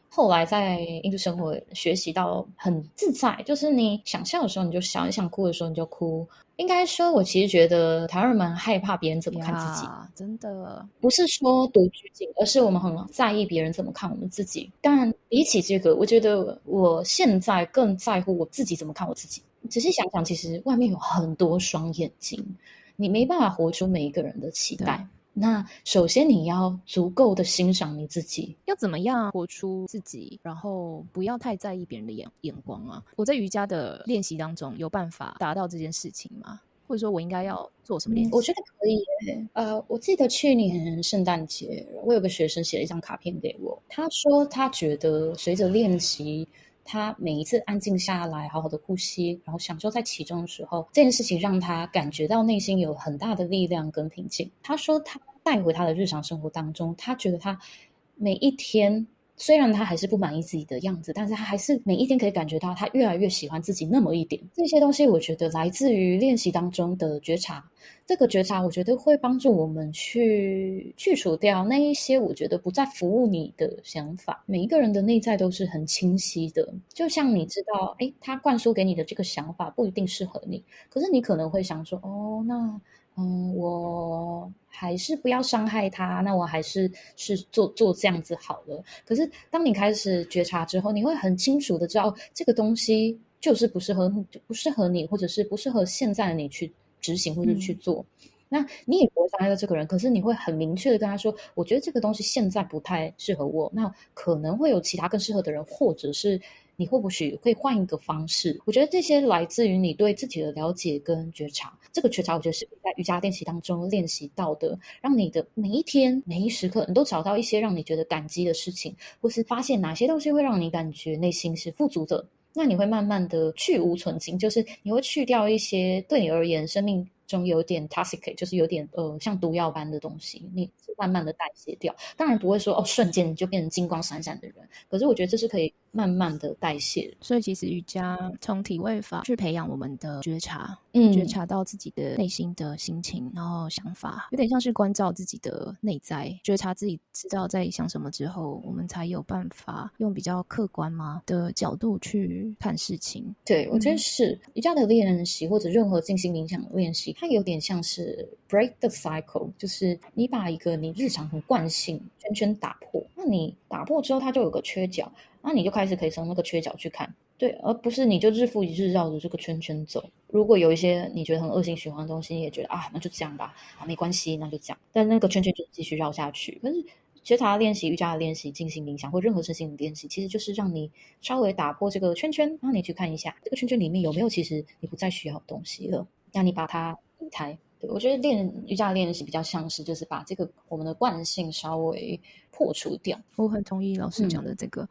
B: 后来在印度生活学习到很自在，就是你想笑的时候你就笑，你想哭的时候你就哭。应该说，我其实觉得台湾人蛮害怕别人怎么看自己，
A: 真的
B: 不是说多拘谨，而是我们很在意别人怎么看我们自己。但比起这个，我觉得我现在更在乎我自己怎么看我自己。仔细想想，其实外面有很多双眼睛，你没办法活出每一个人的期待。那首先你要足够的欣赏你自己，
A: 要怎么样活出自己，然后不要太在意别人的眼眼光啊！我在瑜伽的练习当中有办法达到这件事情吗？或者说我应该要做什么练习？
B: 我觉得可以。呃，我记得去年圣诞节，我有个学生写了一张卡片给我，他说他觉得随着练习。他每一次安静下来，好好的呼吸，然后享受在其中的时候，这件事情让他感觉到内心有很大的力量跟平静。他说，他带回他的日常生活当中，他觉得他每一天。虽然他还是不满意自己的样子，但是他还是每一天可以感觉到他越来越喜欢自己那么一点。这些东西，我觉得来自于练习当中的觉察。这个觉察，我觉得会帮助我们去去除掉那一些我觉得不再服务你的想法。每一个人的内在都是很清晰的，就像你知道，哎，他灌输给你的这个想法不一定适合你，可是你可能会想说，哦，那。嗯，我还是不要伤害他，那我还是是做做这样子好了。可是当你开始觉察之后，你会很清楚的知道这个东西就是不适合，就不适合你，或者是不适合现在的你去执行或者去做。那你也不会伤害到这个人，可是你会很明确的跟他说，我觉得这个东西现在不太适合我，那可能会有其他更适合的人，或者是。你会不会会换一个方式？我觉得这些来自于你对自己的了解跟觉察。这个觉察，我觉得是在瑜伽练习当中练习到的，让你的每一天、每一时刻，你都找到一些让你觉得感激的事情，或是发现哪些东西会让你感觉内心是富足的。那你会慢慢的去无存精，就是你会去掉一些对你而言生命。中有点 toxic，就是有点呃像毒药般的东西，你慢慢的代谢掉。当然不会说哦瞬间就变成金光闪闪的人，可是我觉得这是可以慢慢的代谢。
A: 所以其实瑜伽从体位法去培养我们的觉察，嗯，觉察到自己的内心的心情，然后想法，有点像是关照自己的内在，觉察自己知道在想什么之后，我们才有办法用比较客观嘛的角度去看事情。
B: 对我觉得是瑜伽的练习或者任何静心冥想的练习。它有点像是 break the cycle，就是你把一个你日常很惯性圈圈打破，那你打破之后，它就有个缺角，那你就开始可以从那个缺角去看，对，而不是你就日复一日绕着这个圈圈走。如果有一些你觉得很恶性循环的东西，你也觉得啊，那就这样吧，啊，没关系，那就这样。但那个圈圈就继续绕下去。可是觉察练习、瑜伽的练习、进行冥想或任何事情的练习，其实就是让你稍微打破这个圈圈，让你去看一下这个圈圈里面有没有其实你不再需要的东西了。让你把它移开，对我觉得练瑜伽练习比较像是就是把这个我们的惯性稍微破除掉。
A: 我很同意老师讲的这个。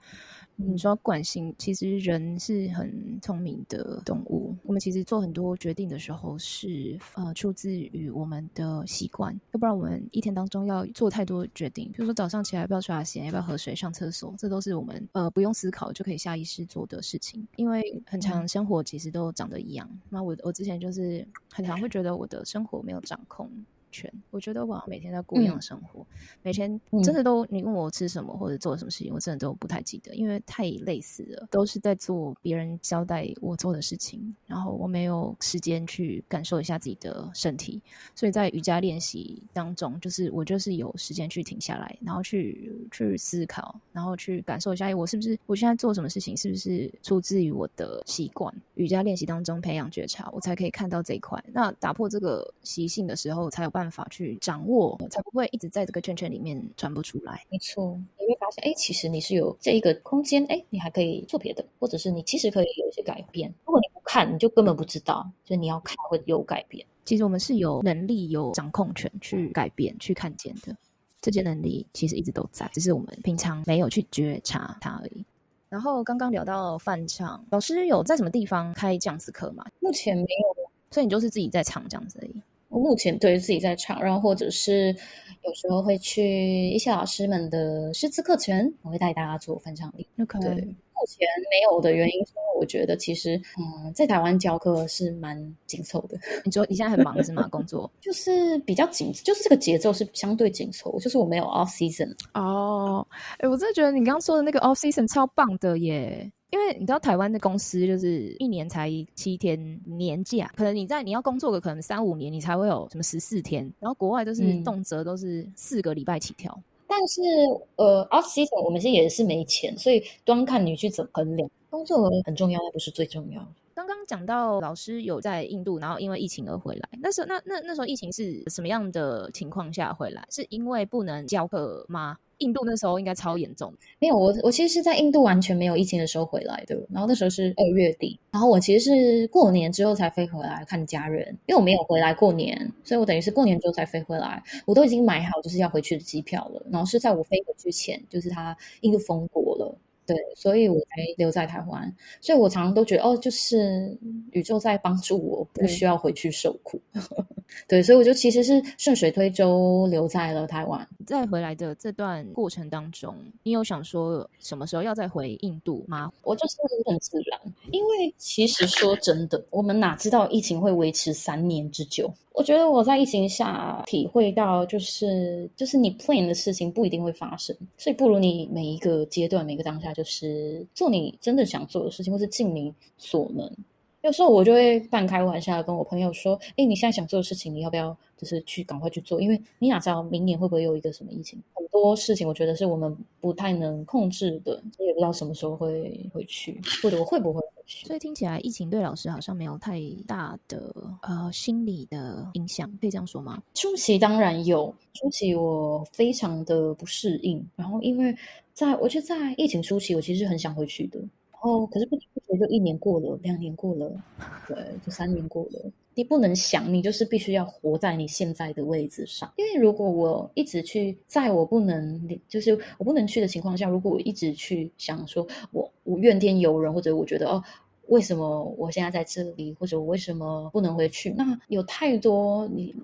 A: 你说惯性，其实人是很聪明的动物。我们其实做很多决定的时候，是呃出自于我们的习惯。要不然我们一天当中要做太多决定，比如说早上起来要不要刷牙、洗脸、要不要喝水、上厕所，这都是我们呃不用思考就可以下意识做的事情。因为很长生活其实都长得一样。那我我之前就是很常会觉得我的生活没有掌控。全，我觉得我每天在过一样的生活，每天真的都你问我吃什么或者做什么事情，我真的都不太记得，因为太类似了，都是在做别人交代我做的事情，然后我没有时间去感受一下自己的身体，所以在瑜伽练习当中，就是我就是有时间去停下来，然后去去思考，然后去感受一下，哎，我是不是我现在做什么事情，是不是出自于我的习惯？瑜伽练习当中培养觉察，我才可以看到这一块。那打破这个习性的时候，才有办。办法去掌握，才不会一直在这个圈圈里面转不出来。
B: 没错，你会发现，哎，其实你是有这一个空间，哎，你还可以做别的，或者是你其实可以有一些改变。如果你不看，你就根本不知道，就你要看会有改变。
A: 其实我们是有能力、有掌控权去改变、去看见的。这些能力其实一直都在，只是我们平常没有去觉察它而已。然后刚刚聊到翻唱，老师有在什么地方开这样子课吗？
B: 目前没有，
A: 所以你就是自己在唱这样子而已。
B: 我目前对自己在唱，然后或者是有时候会去一些老师们的师资课程，我会带大家做翻唱力。
A: 对，目
B: 前没有的原因是因为我觉得其实，嗯，在台湾教课是蛮紧凑的。
A: 你说你现在很忙是吗？工作
B: 就是比较紧，就是这个节奏是相对紧凑。就是我没有 off season。
A: 哦，哎，我真的觉得你刚刚说的那个 off season 超棒的耶。因为你知道台湾的公司就是一年才七天年假，可能你在你要工作个可能三五年，你才会有什么十四天，然后国外都是动辄都是四个礼拜起跳。
B: 但是呃，off season 我们现在也是没钱，所以端看你去怎么衡量。工作很重要，但不是最重要。
A: 刚刚讲到老师有在印度，然后因为疫情而回来，那时候那那那时候疫情是什么样的情况下回来？是因为不能教课吗？印度那时候应该超严重，
B: 没有我我其实是在印度完全没有疫情的时候回来的，然后那时候是二月底，然后我其实是过年之后才飞回来看家人，因为我没有回来过年，所以我等于是过年之后才飞回来，我都已经买好就是要回去的机票了，然后是在我飞回去前，就是他印度封国了。对，所以我才留在台湾。所以我常常都觉得，哦，就是宇宙在帮助我，不需要回去受苦。对，所以我就其实是顺水推舟留在了台湾。
A: 在回来的这段过程当中，你有想说什么时候要再回印度吗？
B: 我就是很自然，因为其实说真的，我们哪知道疫情会维持三年之久。我觉得我在疫情下体会到，就是就是你 plan 的事情不一定会发生，所以不如你每一个阶段、每个当下，就是做你真的想做的事情，或是尽你所能。有时候我就会半开玩笑跟我朋友说：“哎，你现在想做的事情，你要不要就是去赶快去做？因为你哪知道明年会不会有一个什么疫情？很多事情我觉得是我们不太能控制的，也不知道什么时候会回去，或者我会不会回去。
A: 所以听起来疫情对老师好像没有太大的呃心理的影响，可以这样说吗？
B: 初期当然有，初期我非常的不适应，然后因为在我就在疫情初期，我其实很想回去的。哦，可是不知不觉就一年过了，两年过了，对，就三年过了。你不能想，你就是必须要活在你现在的位置上。因为如果我一直去在我不能，就是我不能去的情况下，如果我一直去想说，我我怨天尤人，或者我觉得哦，为什么我现在在这里，或者我为什么不能回去？那有太多你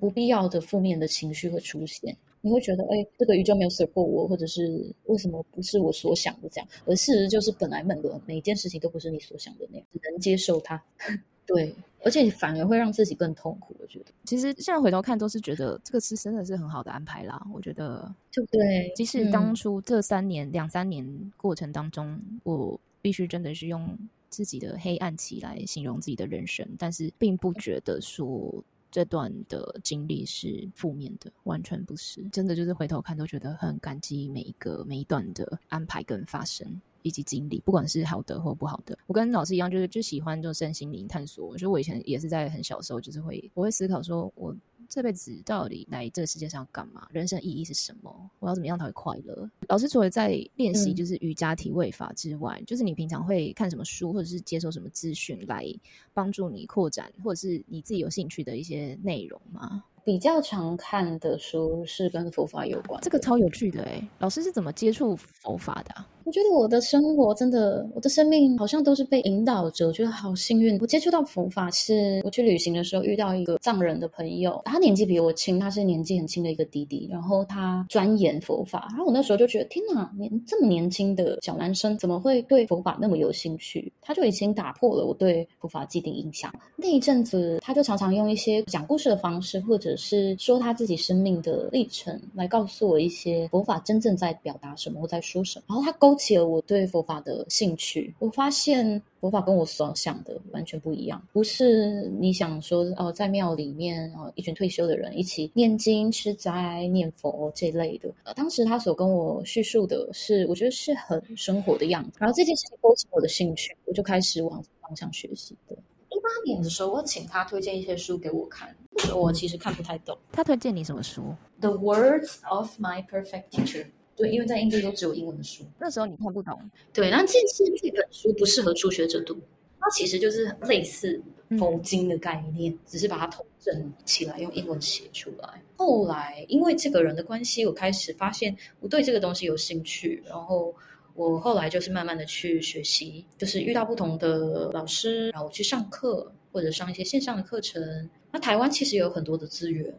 B: 不必要的负面的情绪会出现。你会觉得，哎，这个宇宙没有 support 我，或者是为什么不是我所想的这样？而事实就是，本来每个每一件事情都不是你所想的那样，只能接受它。对，而且反而会让自己更痛苦。我觉得，
A: 其实现在回头看，都是觉得这个是真的是很好的安排啦。我觉得，
B: 对不对？
A: 即使当初这三年两三年过程当中，我必须真的是用自己的黑暗期来形容自己的人生，但是并不觉得说。这段的经历是负面的，完全不是。真的就是回头看都觉得很感激每一个每一段的安排跟发生以及经历，不管是好的或不好的。我跟老师一样，就是就喜欢这种身心灵探索。我觉得我以前也是在很小时候，就是会我会思考说，我这辈子到底来这个世界上干嘛？人生意义是什么？我要怎么样才会快乐？老师除了在练习就是瑜伽体位法之外，就是你平常会看什么书，或者是接受什么资讯来帮助你扩展，或者是你自己有兴趣的一些内容吗？
B: 比较常看的书是跟佛法有关，
A: 这个超有趣的哎！老师是怎么接触佛法的？
B: 我觉得我的生活真的，我的生命好像都是被引导着，我觉得好幸运。我接触到佛法是我去旅行的时候遇到一个藏人的朋友，他年纪比我轻，他是年纪很轻的一个弟弟，然后他钻研佛法，然后我那时候就觉得天哪，年这么年轻的小男生怎么会对佛法那么有兴趣？他就已经打破了我对佛法既定印象。那一阵子，他就常常用一些讲故事的方式，或者是说他自己生命的历程，来告诉我一些佛法真正在表达什么，或在说什么。然后他勾。起了我对佛法的兴趣，我发现佛法跟我所想的完全不一样，不是你想说哦，在庙里面哦，一群退休的人一起念经、吃斋、念佛这类的。呃，当时他所跟我叙述的是，我觉得是很生活的样子。然后这件事情勾起我的兴趣，我就开始往方向学习。的，一八年的时候，我请他推荐一些书给我看，我其实看不太懂。
A: 他推荐你什么书
B: ？The Words of My Perfect Teacher。对，因为在印度都只有英文的书，
A: 那时候你看不懂。
B: 对，那这是这本书不适合初学者读，它其实就是类似佛经的概念，只是把它统整起来用英文写出来。后来因为这个人的关系，我开始发现我对这个东西有兴趣，然后我后来就是慢慢的去学习，就是遇到不同的老师，然后去上课或者上一些线上的课程。那台湾其实有很多的资源，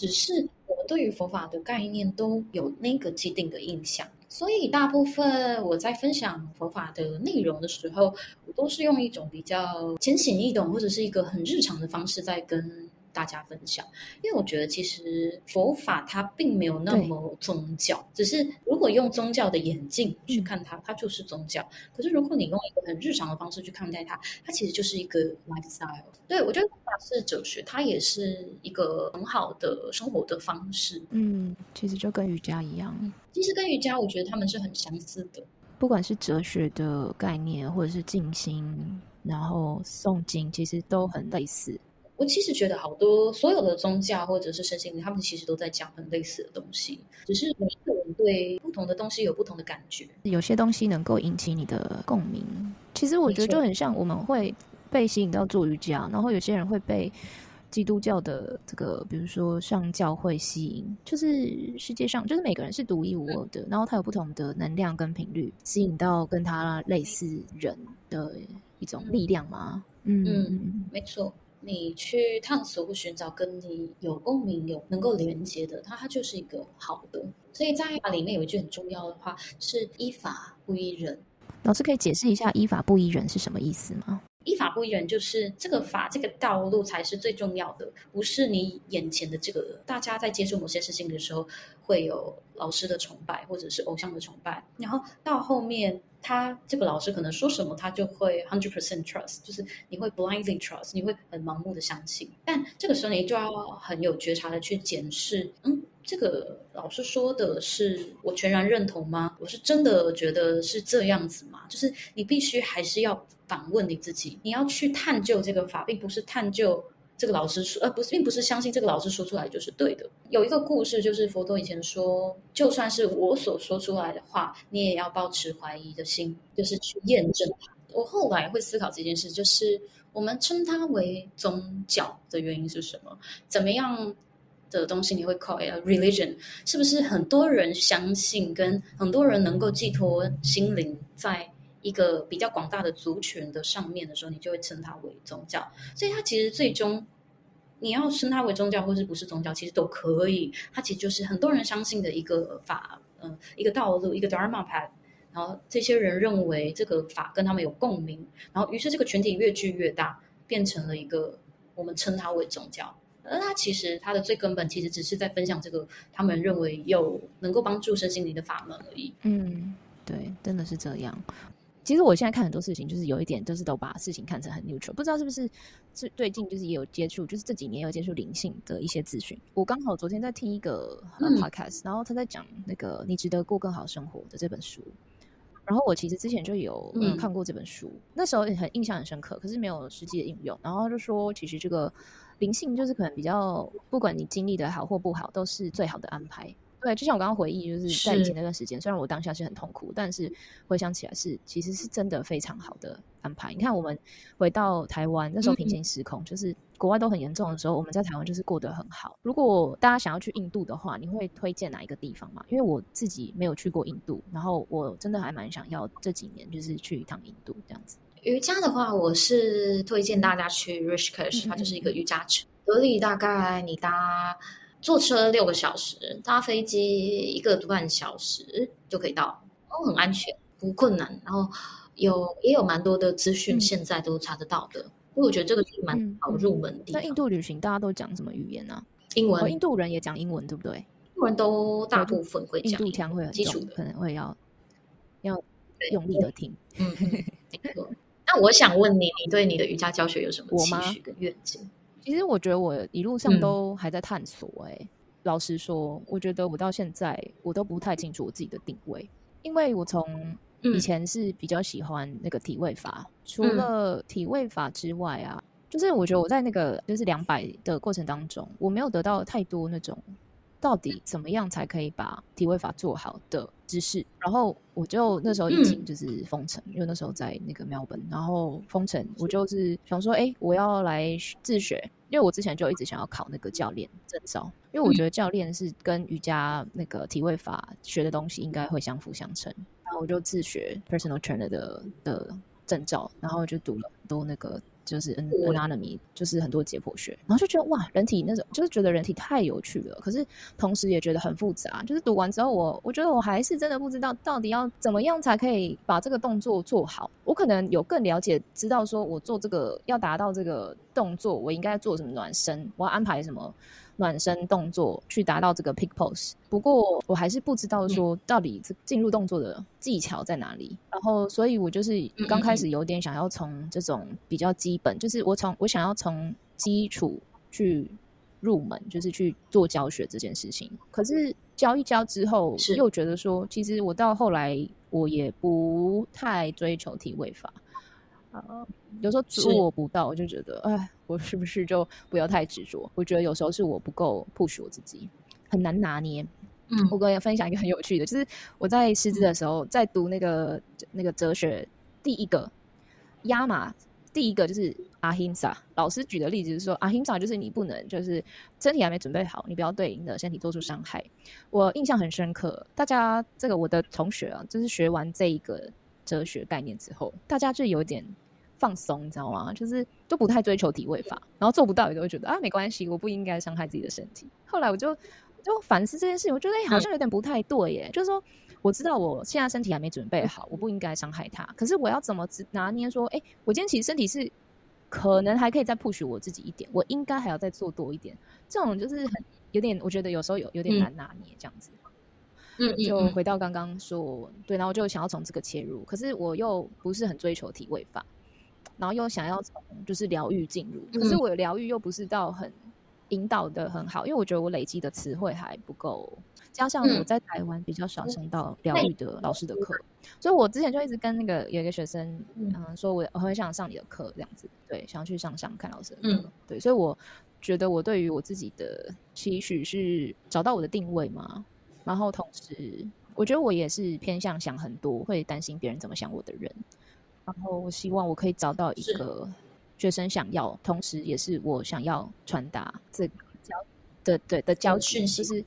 B: 只是我们。对于佛法的概念都有那个既定的印象，所以大部分我在分享佛法的内容的时候，我都是用一种比较浅显易懂或者是一个很日常的方式在跟。大家分享，因为我觉得其实佛法它并没有那么宗教，只是如果用宗教的眼镜去看它，它就是宗教。可是如果你用一个很日常的方式去看待它，它其实就是一个 lifestyle。对我觉得佛法是哲学，它也是一个很好的生活的方式。
A: 嗯，其实就跟瑜伽一样。
B: 其实跟瑜伽，我觉得他们是很相似的，
A: 不管是哲学的概念，或者是静心，然后诵经，其实都很类似。
B: 我其实觉得好多所有的宗教或者是身心灵，他们其实都在讲很类似的东西，只是每一个人对不同的东西有不同的感觉。
A: 有些东西能够引起你的共鸣，其实我觉得就很像我们会被吸引到做瑜伽，然后有些人会被基督教的这个，比如说上教会吸引，就是世界上就是每个人是独一无二的，然后他有不同的能量跟频率，吸引到跟他类似人的一种力量吗？
B: 嗯，没错。你去探索或寻找跟你有共鸣、有能够连接的，它它就是一个好的。所以在法里面有一句很重要的话，是依法不依人。
A: 老师可以解释一下依法不依人是什么意思吗？
B: 依法不依人就是这个法这个道路才是最重要的，不是你眼前的这个。大家在接触某些事情的时候，会有老师的崇拜或者是偶像的崇拜，然后到后面。他这个老师可能说什么，他就会 hundred percent trust，就是你会 blindly trust，你会很盲目的相信。但这个时候你就要很有觉察的去检视，嗯，这个老师说的是我全然认同吗？我是真的觉得是这样子吗？就是你必须还是要反问你自己，你要去探究这个法，并不是探究。这个老师说，呃，不是，并不是相信这个老师说出来就是对的。有一个故事，就是佛陀以前说，就算是我所说出来的话，你也要保持怀疑的心，就是去验证它。我后来会思考这件事，就是我们称它为宗教的原因是什么？怎么样的东西你会 call it religion？是不是很多人相信，跟很多人能够寄托心灵在？一个比较广大的族群的上面的时候，你就会称它为宗教。所以它其实最终你要称它为宗教，或是不是宗教，其实都可以。它其实就是很多人相信的一个法，嗯，一个道路，一个 dharma path。然后这些人认为这个法跟他们有共鸣，然后于是这个群体越聚越大，变成了一个我们称它为宗教。而它其实它的最根本，其实只是在分享这个他们认为有能够帮助身心灵的法门而已。
A: 嗯，对，真的是这样。其实我现在看很多事情，就是有一点，就是都把事情看成很 neutral。不知道是不是是最近就是也有接触，就是这几年有接触灵性的一些资讯。我刚好昨天在听一个 podcast，然后他在讲那个《你值得过更好生活》的这本书。然后我其实之前就有看过这本书，那时候很印象很深刻，可是没有实际的应用。然后就说，其实这个灵性就是可能比较，不管你经历的好或不好，都是最好的安排。对，就像我刚刚回忆，就是在以前那段时间，虽然我当下是很痛苦，但是回想起来是其实是真的非常好的安排。你看，我们回到台湾那时候平行时空，就是国外都很严重的时候，我们在台湾就是过得很好。如果大家想要去印度的话，你会推荐哪一个地方吗？因为我自己没有去过印度，然后我真的还蛮想要这几年就是去一趟印度这样子。
B: 瑜伽的话，我是推荐大家去 Rishikesh，它就是一个瑜伽城，德里大概你搭。坐车六个小时，搭飞机一个半小时就可以到，都很安全，不困难。然后有也有蛮多的资讯，现在都查得到的。因为我觉得这个是蛮好入门的。
A: 那印度旅行大家都讲什么语言呢？
B: 英文。
A: 印度人也讲英文，对不对？
B: 英文都大部分会讲。
A: 印度腔会很
B: 基础
A: 的，可能会要要用力的听。
B: 嗯，没错。那我想问你，你对你的瑜伽教学有什么期许跟愿景？
A: 其实我觉得我一路上都还在探索。哎，老实说，我觉得我到现在我都不太清楚我自己的定位，因为我从以前是比较喜欢那个体位法，除了体位法之外啊，就是我觉得我在那个就是两百的过程当中，我没有得到太多那种。到底怎么样才可以把体位法做好的知识？然后我就那时候疫情就是封城，因为那时候在那个苗本，然后封城，我就是想说，哎，我要来自学，因为我之前就一直想要考那个教练证照，因为我觉得教练是跟瑜伽那个体位法学的东西应该会相辅相成，然后我就自学 personal trainer 的的证照，然后就读了很多那个。就是 anatomy，就是很多解剖学，然后就觉得哇，人体那种就是觉得人体太有趣了。可是同时也觉得很复杂。就是读完之后，我我觉得我还是真的不知道到底要怎么样才可以把这个动作做好。我可能有更了解，知道说我做这个要达到这个动作，我应该做什么暖身，我要安排什么。暖身动作去达到这个 pick pose，不过我还是不知道说到底这进入动作的技巧在哪里。然后，所以我就是刚开始有点想要从这种比较基本，就是我从我想要从基础去入门，就是去做教学这件事情。可是教一教之后，又觉得说，其实我到后来我也不太追求体位法。啊，有时候做不到，我就觉得，哎，我是不是就不要太执着？我觉得有时候是我不够 push 我自己，很难拿捏。嗯，我跟你分享一个很有趣的，就是我在师资的时候，在读那个那个哲学，第一个亚马，第一个就是阿 him sa 老师举的例子是说，阿 him sa 就是你不能，就是身体还没准备好，你不要对你的身体做出伤害。我印象很深刻，大家这个我的同学啊，就是学完这一个。哲学概念之后，大家就有点放松，你知道吗？就是都不太追求体位法，然后做不到也都会觉得啊，没关系，我不应该伤害自己的身体。后来我就就反思这件事情，我觉得哎，好像有点不太对耶。就是说，我知道我现在身体还没准备好，我不应该伤害它。可是我要怎么拿捏？说，哎，我今天其实身体是可能还可以再 push 我自己一点，我应该还要再做多一点。这种就是很有点，我觉得有时候有有点难拿捏这样子。就回到刚刚说，对，然后就想要从这个切入，可是我又不是很追求体位法，然后又想要从就是疗愈进入，可是我疗愈又不是到很引导的很好，因为我觉得我累积的词汇还不够，加上我在台湾比较少上到疗愈的老师的课，所以我之前就一直跟那个有一个学生，嗯，说我我很想上你的课这样子，对，想要去上上看老师的课，对，所以我觉得我对于我自己的期许是找到我的定位嘛。然后同时，我觉得我也是偏向想很多，会担心别人怎么想我的人。然后我希望我可以找到一个学生想要，同时也是我想要传达这个教的对的教训。其实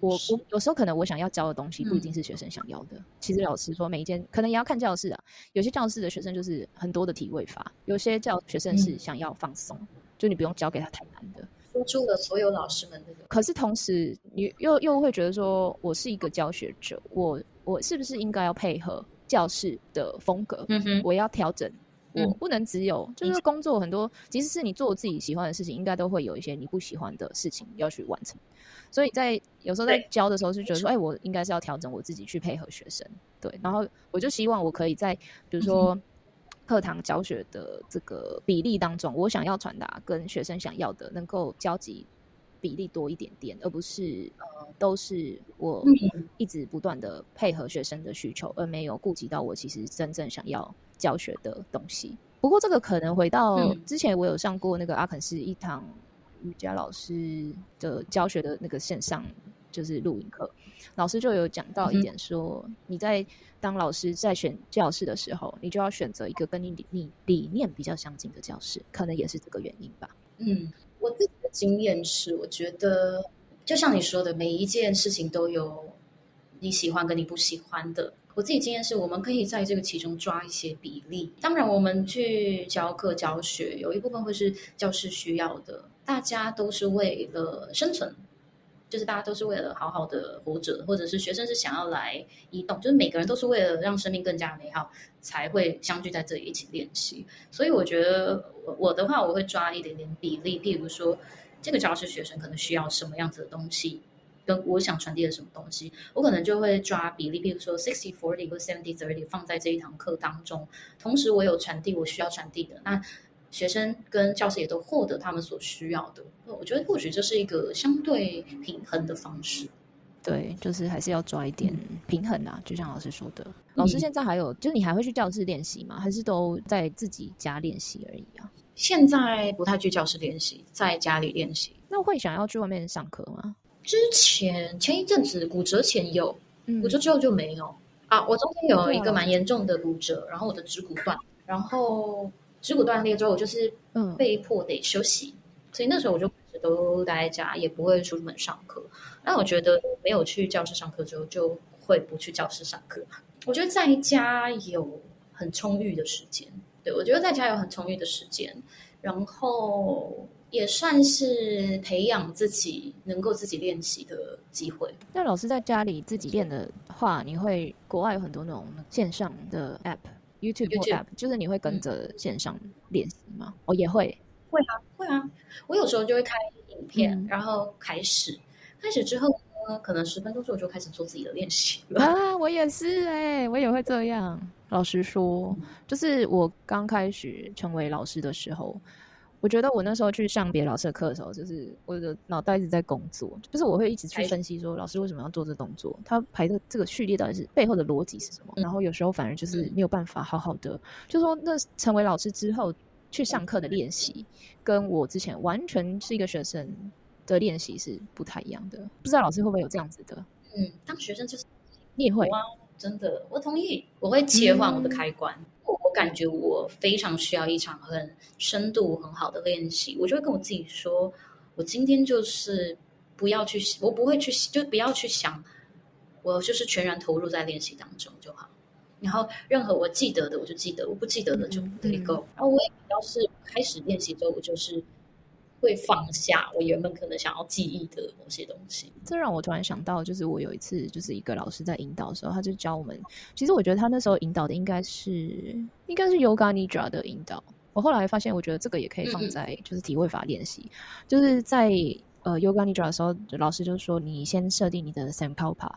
A: 我我有时候可能我想要教的东西不一定是学生想要的。其实老师说每一间可能也要看教室啊，有些教室的学生就是很多的体位法，有些教学生是想要放松，就你不用教给他太难的。
B: 说出了所有老师们的，
A: 可是同时你又又会觉得说，我是一个教学者，我我是不是应该要配合教室的风格？嗯哼，我要调整，我不能只有就是工作很多，即使是你做自己喜欢的事情，应该都会有一些你不喜欢的事情要去完成。所以在有时候在教的时候，是觉得说，哎，我应该是要调整我自己去配合学生，对，然后我就希望我可以在比如说。课堂教学的这个比例当中，我想要传达跟学生想要的能够交集比例多一点点，而不是呃都是我一直不断的配合学生的需求，而没有顾及到我其实真正想要教学的东西。不过这个可能回到之前我有上过那个阿肯斯一堂瑜伽老师的教学的那个线上就是录音课，老师就有讲到一点说，你在当老师在选教室的时候，你就要选择一个跟你理你理念比较相近的教室，可能也是这个原因吧。
B: 嗯，我自己的经验是，我觉得就像你说的，每一件事情都有你喜欢跟你不喜欢的。我自己经验是，我们可以在这个其中抓一些比例。当然，我们去教课教学，有一部分会是教师需要的，大家都是为了生存。就是大家都是为了好好的活着，或者是学生是想要来移动，就是每个人都是为了让生命更加美好，才会相聚在这里一起练习。所以我觉得我我的话，我会抓一点点比例，譬如说这个教室学生可能需要什么样子的东西，跟我想传递的什么东西，我可能就会抓比例，譬如说 sixty forty 或 seventy thirty 放在这一堂课当中，同时我有传递我需要传递的那。学生跟教师也都获得他们所需要的，我觉得或许这是一个相对平衡的方式。
A: 对，就是还是要抓一点平衡啊，就像老师说的。老师现在还有，就是你还会去教室练习吗？还是都在自己家练习而已啊？
B: 现在不太去教室练习，在家里练习。
A: 那会想要去外面上课吗？
B: 之前前一阵子骨折前有，骨折之后就没有啊。我中间有一个蛮严重的骨折，然后我的指骨断，然后。指骨断裂之后，我就是被迫得休息，所以那时候我就都待在家，也不会出门上课。那我觉得没有去教室上课之后，就会不去教室上课。我觉得在家有很充裕的时间，对我觉得在家有很充裕的时间，然后也算是培养自己能够自己练习的机会。
A: 那老师在家里自己练的话，你会国外有很多那种线上的 app。YouTube App 就是你会跟着线上练习吗？哦，也会，
B: 会啊，会啊。我有时候就会开影片，然后开始，开始之后呢，可能十分钟之后就开始做自己的练习了。啊，
A: 我也是哎，我也会这样。老实说，就是我刚开始成为老师的时候。我觉得我那时候去上别的老师的课的时候，就是我的脑袋一直在工作，就是我会一直去分析说，老师为什么要做这动作，他排的这个序列到底是背后的逻辑是什么。然后有时候反而就是没有办法好好的，就说那成为老师之后去上课的练习，跟我之前完全是一个学生的练习是不太一样的。不知道老师会不会有这样子的？
B: 嗯，当学生就是
A: 你也会。
B: 真的，我同意，我会切换我的开关。感觉我非常需要一场很深度、很好的练习，我就会跟我自己说，我今天就是不要去，我不会去，就不要去想，我就是全然投入在练习当中就好。然后任何我记得的，我就记得；我不记得的，就 let go。然后我也比较是开始练习之后，我就是。会放下我原本可能想要记忆的某些东西。
A: 这让我突然想到，就是我有一次，就是一个老师在引导的时候，他就教我们。其实我觉得他那时候引导的应该是应该是 Yoga Nidra 的引导。我后来发现，我觉得这个也可以放在就是体位法练习。就是在呃 Yoga Nidra 的时候，老师就说你先设定你的 Sankalpa，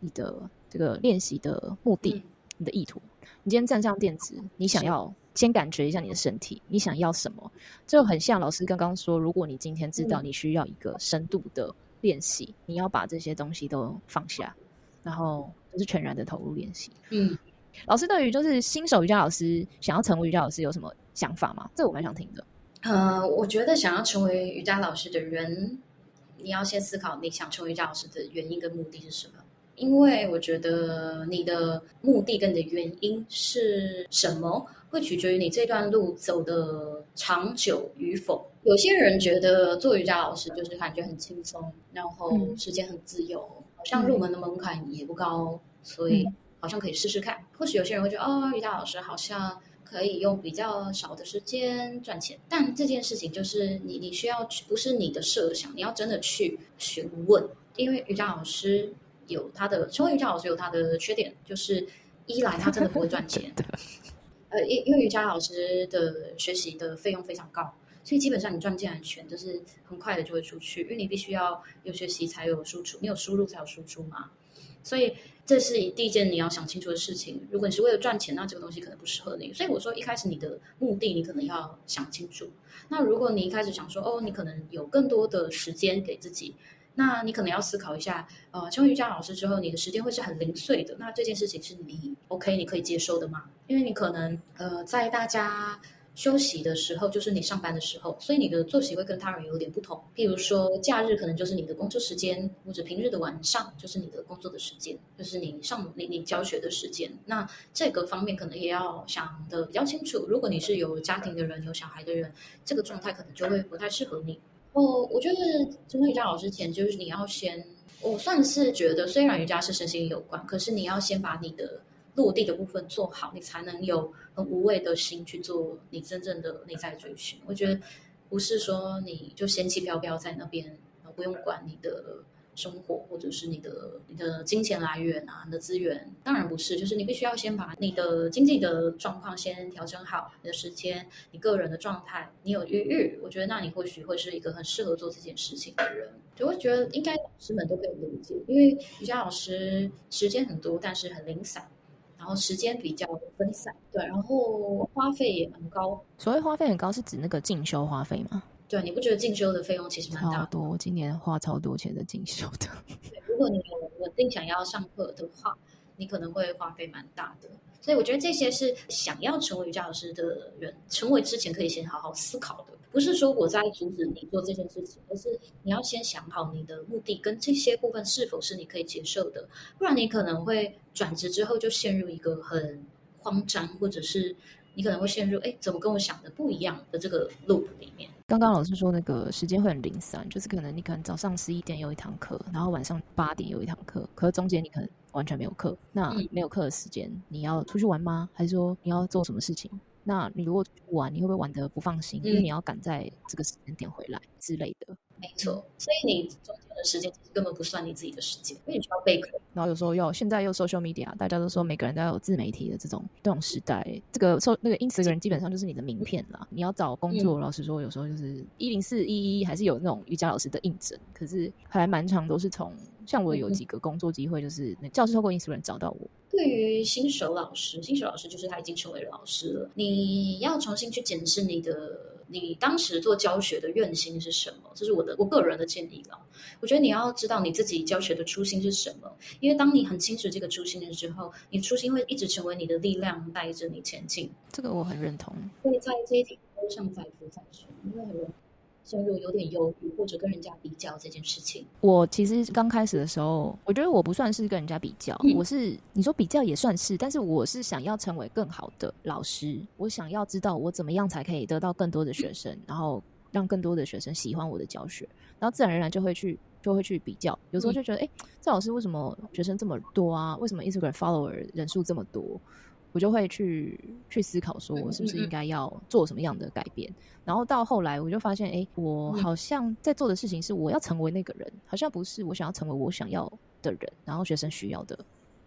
A: 你的这个练习的目的，你的意图。你今天站上垫子，你想要。先感觉一下你的身体，你想要什么？就很像老师刚刚说，如果你今天知道你需要一个深度的练习，你要把这些东西都放下，然后就是全然的投入练习。
B: 嗯，
A: 老师对于就是新手瑜伽老师想要成为瑜伽老师有什么想法吗？这我蛮想听的。
B: 呃，我觉得想要成为瑜伽老师的人，你要先思考你想成为瑜伽老师的原因跟目的是什么。因为我觉得你的目的跟你的原因是什么，会取决于你这段路走的长久与否。有些人觉得做瑜伽老师就是感觉很轻松，然后时间很自由，好像入门的门槛也不高，所以好像可以试试看。或许有些人会觉得，哦，瑜伽老师好像可以用比较少的时间赚钱，但这件事情就是你你需要去不是你的设想，你要真的去询问，因为瑜伽老师。有他的成为瑜伽老师有他的缺点，就是一来他真的不会赚钱，呃，因因为瑜伽老师的学习的费用非常高，所以基本上你赚进来钱就是很快的就会出去，因为你必须要有学习才有输出，你有输入才有输出嘛，所以这是第一件你要想清楚的事情。如果你是为了赚钱，那这个东西可能不适合你。所以我说一开始你的目的你可能要想清楚。那如果你一开始想说哦，你可能有更多的时间给自己。那你可能要思考一下，呃，成为瑜伽老师之后，你的时间会是很零碎的。那这件事情是你 OK，你可以接受的吗？因为你可能呃，在大家休息的时候就是你上班的时候，所以你的作息会跟他人有点不同。譬如说，假日可能就是你的工作时间，或者平日的晚上就是你的工作的时间，就是你上你你教学的时间。那这个方面可能也要想的比较清楚。如果你是有家庭的人，有小孩的人，这个状态可能就会不太适合你。哦，我觉得成为瑜伽老师前，就是你要先，我算是觉得，虽然瑜伽是身心有关，可是你要先把你的。落地的部分做好，你才能有很无畏的心去做你真正的内在追寻。我觉得不是说你就仙气飘飘在那边，不用管你的生活或者是你的你的金钱来源啊，你的资源，当然不是。就是你必须要先把你的经济的状况先调整好，你的时间，你个人的状态，你有余裕，我觉得那你或许会是一个很适合做这件事情的人。就会觉得应该老师们都可以理解，因为瑜伽老师时间很多，但是很零散。然后时间比较分散，对，然后花费也很高。
A: 所谓花费很高，是指那个进修花费吗？
B: 对，你不觉得进修的费用其实蛮大？
A: 多，我今年花超多钱的进修的。
B: 对，如果你有稳定想要上课的话，你可能会花费蛮大的。所以我觉得这些是想要成为瑜伽老师的人，成为之前可以先好好思考的。不是说我在阻止你做这件事情，而是你要先想好你的目的跟这些部分是否是你可以接受的，不然你可能会转职之后就陷入一个很慌张，或者是你可能会陷入哎怎么跟我想的不一样的这个 loop 里面。
A: 刚刚老师说那个时间会很零散，就是可能你可能早上十一点有一堂课，然后晚上八点有一堂课，可是中间你可能完全没有课，那没有课的时间你要出去玩吗？还是说你要做什么事情？那你如果玩，你会不会玩的不放心？因为你要赶在这个时间点回来之类的。
B: 没错，所以你中间的时间其实根本不算你自己的时间，因为你需要备课。
A: 然后有时候要现在又 social media，大家都说每个人都要有自媒体的这种这种时代，这个受那个因此个人基本上就是你的名片啦。你要找工作，老实说，有时候就是一零四一一还是有那种瑜伽老师的应征，可是还蛮长都是从像我有几个工作机会，就是那教师透过 Instagram 找到我。
B: 对于新手老师，新手老师就是他已经成为了老师了，你要重新去检视你的，你当时做教学的愿心是什么？这是我的我个人的建议了。我觉得你要知道你自己教学的初心是什么，因为当你很清楚这个初心的时候，你初心会一直成为你的力量，带着你前进。
A: 这个我很认同。
B: 会在这一条路上再浮再说，因为很。陷入有点忧郁，或者跟人家比较这件事情。
A: 我其实刚开始的时候，我觉得我不算是跟人家比较，我是你说比较也算是，但是我是想要成为更好的老师，我想要知道我怎么样才可以得到更多的学生，然后让更多的学生喜欢我的教学，然后自然而然就会去就会去比较，有时候就觉得，哎，这老师为什么学生这么多啊？为什么 Instagram follower 人数这么多？我就会去去思考，说我是不是应该要做什么样的改变。然后到后来，我就发现，哎，我好像在做的事情是我要成为那个人，好像不是我想要成为我想要的人。然后学生需要的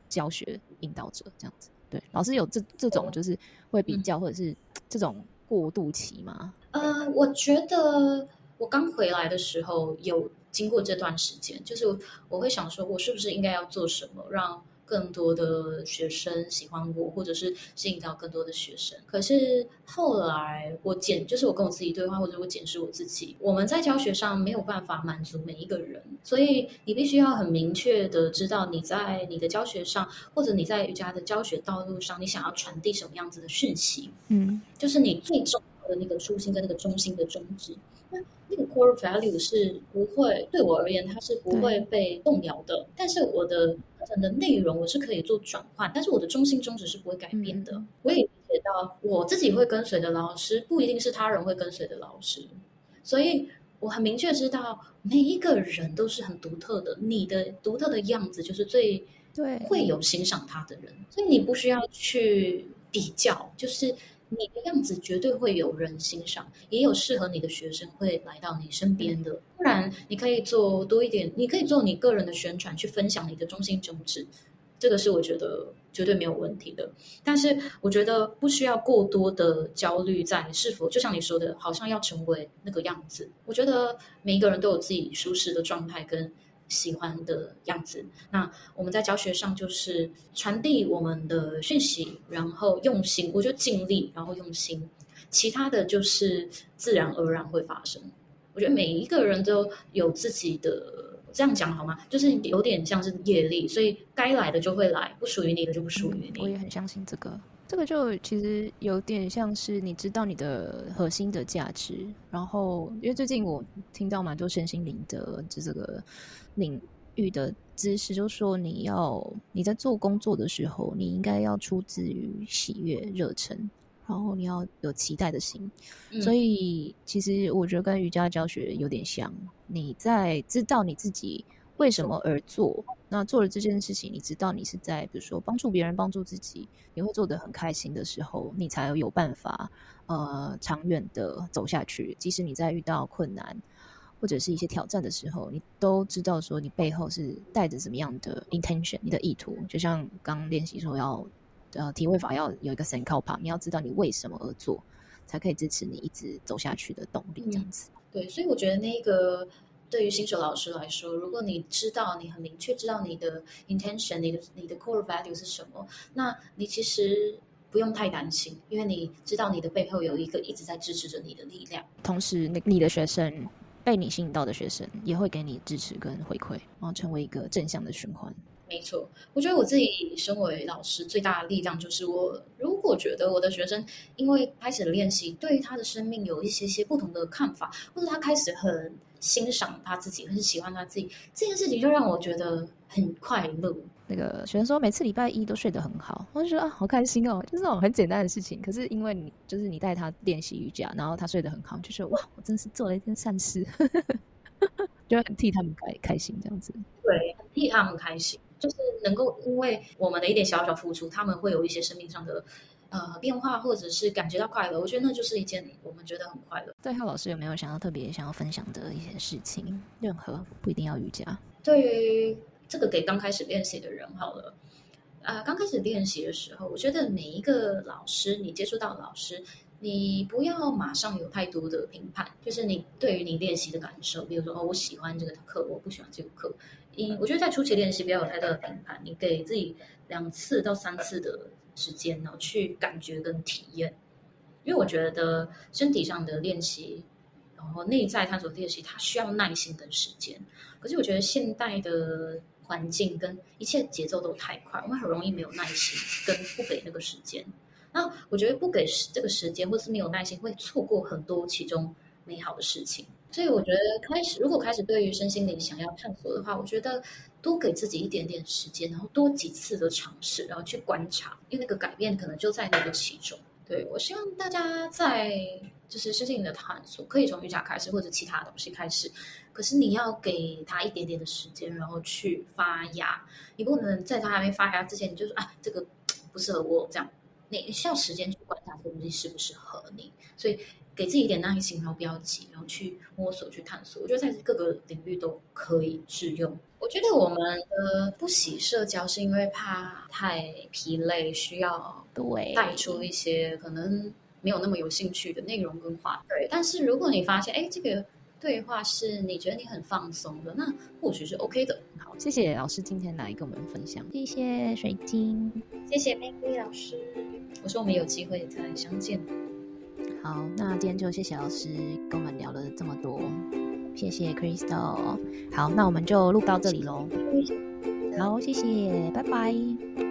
A: 教学引导者这样子。对，老师有这这种就是会比较，或者是这种过渡期吗？
B: 呃，我觉得我刚回来的时候有经过这段时间，就是我会想说，我是不是应该要做什么让。更多的学生喜欢我，或者是吸引到更多的学生。可是后来我检，就是我跟我自己对话，或者我检视我自己，我们在教学上没有办法满足每一个人，所以你必须要很明确的知道你在你的教学上，或者你在瑜伽的教学道路上，你想要传递什么样子的讯息。
A: 嗯，
B: 就是你最重要的那个初心跟那个中心的宗旨。那那个 core value 是不会对我而言，它是不会被动摇的。但是我的课程的内容我是可以做转换，但是我的中心宗旨是不会改变的。我也理解到，我自己会跟随的老师不一定是他人会跟随的老师，所以我很明确知道，每一个人都是很独特的。你的独特的样子就是最
A: 对
B: 会有欣赏他的人，所以你不需要去比较，就是。你的样子绝对会有人欣赏，也有适合你的学生会来到你身边的。不然，你可以做多一点，你可以做你个人的宣传，去分享你的中心宗旨，这个是我觉得绝对没有问题的。但是，我觉得不需要过多的焦虑在是否，就像你说的，好像要成为那个样子。我觉得每一个人都有自己舒适的状态跟。喜欢的样子。那我们在教学上就是传递我们的讯息，然后用心，我就尽力，然后用心。其他的就是自然而然会发生。我觉得每一个人都有自己的，这样讲好吗？就是有点像是业力，所以该来的就会来，不属于你的就不属于你。
A: 我也很相信这个。这个就其实有点像是你知道你的核心的价值，然后因为最近我听到蛮多身心灵的这个领域的知识，就说你要你在做工作的时候，你应该要出自于喜悦、热忱，然后你要有期待的心。所以其实我觉得跟瑜伽教学有点像，你在知道你自己。为什么而做？那做了这件事情，你知道你是在比如说帮助别人、帮助自己，你会做得很开心的时候，你才有办法呃长远的走下去。即使你在遇到困难或者是一些挑战的时候，你都知道说你背后是带着什么样的 intention，你的意图。就像刚练习说要呃体位法要有一个神靠旁，你要知道你为什么而做，才可以支持你一直走下去的动力。这样子，
B: 对，所以我觉得那个。对于新手老师来说，如果你知道你很明确知道你的 intention，你的你的 core value 是什么，那你其实不用太担心，因为你知道你的背后有一个一直在支持着你的力量。
A: 同时，那你的学生被你吸引到的学生也会给你支持跟回馈，然后成为一个正向的循环。
B: 没错，我觉得我自己身为老师最大的力量就是，我如果觉得我的学生因为开始练习，对于他的生命有一些些不同的看法，或者他开始很。欣赏他自己，很喜欢他自己，这件事情就让我觉得很快乐。
A: 那个学生说，每次礼拜一都睡得很好，我就觉得啊，好开心哦，就是那种很简单的事情。可是因为你，就是你带他练习瑜伽，然后他睡得很好，就觉得哇，我真是做了一件善事，就很替他们开开心这样子。
B: 对，很替他们开心，就是能够因为我们的一点小小付出，他们会有一些生命上的。呃，变化或者是感觉到快乐，我觉得那就是一件我们觉得很快乐。
A: 对，浩老师有没有想要特别想要分享的一些事情？任何不一定要瑜伽。
B: 对于这个给刚开始练习的人，好了，啊，刚开始练习的时候，我觉得每一个老师，你接触到老师，你不要马上有太多的评判，就是你对于你练习的感受，比如说哦，我喜欢这个课，我不喜欢这个课。因我觉得在初期练习不要有太大的评判，你给自己两次到三次的。时间呢，去感觉跟体验，因为我觉得身体上的练习，然后内在探索练习，它需要耐心跟时间。可是我觉得现代的环境跟一切节奏都太快，我们很容易没有耐心，跟不给那个时间。那我觉得不给这个时间，或是没有耐心，会错过很多其中美好的事情。所以我觉得开始，如果开始对于身心灵想要探索的话，我觉得多给自己一点点时间，然后多几次的尝试，然后去观察，因为那个改变可能就在那个其中。对我希望大家在就是身心灵的探索，可以从瑜伽开始，或者其他东西开始。可是你要给他一点点的时间，然后去发芽。你不能在他还没发芽之前，你就说啊，这个不适合我。这样，你需要时间去观察这个东西适不适合你。所以。给自己一点耐心，然后不要急，然后去摸索、去探索。我觉得在各个领域都可以适用。我觉得我们的不喜社交是因为怕太疲累，需要
A: 对
B: 带出一些可能没有那么有兴趣的内容跟话。对，但是如果你发现，哎，这个对话是你觉得你很放松的，那或许是 OK 的。
A: 好，谢谢老师今天来跟我们分享。谢谢水晶，
B: 谢谢 Maggie 老师。我说我们有机会再相见。
A: 好，那今天就谢谢老师跟我们聊了这么多，谢谢 Crystal。好，那我们就录到这里喽。好，谢谢，拜拜。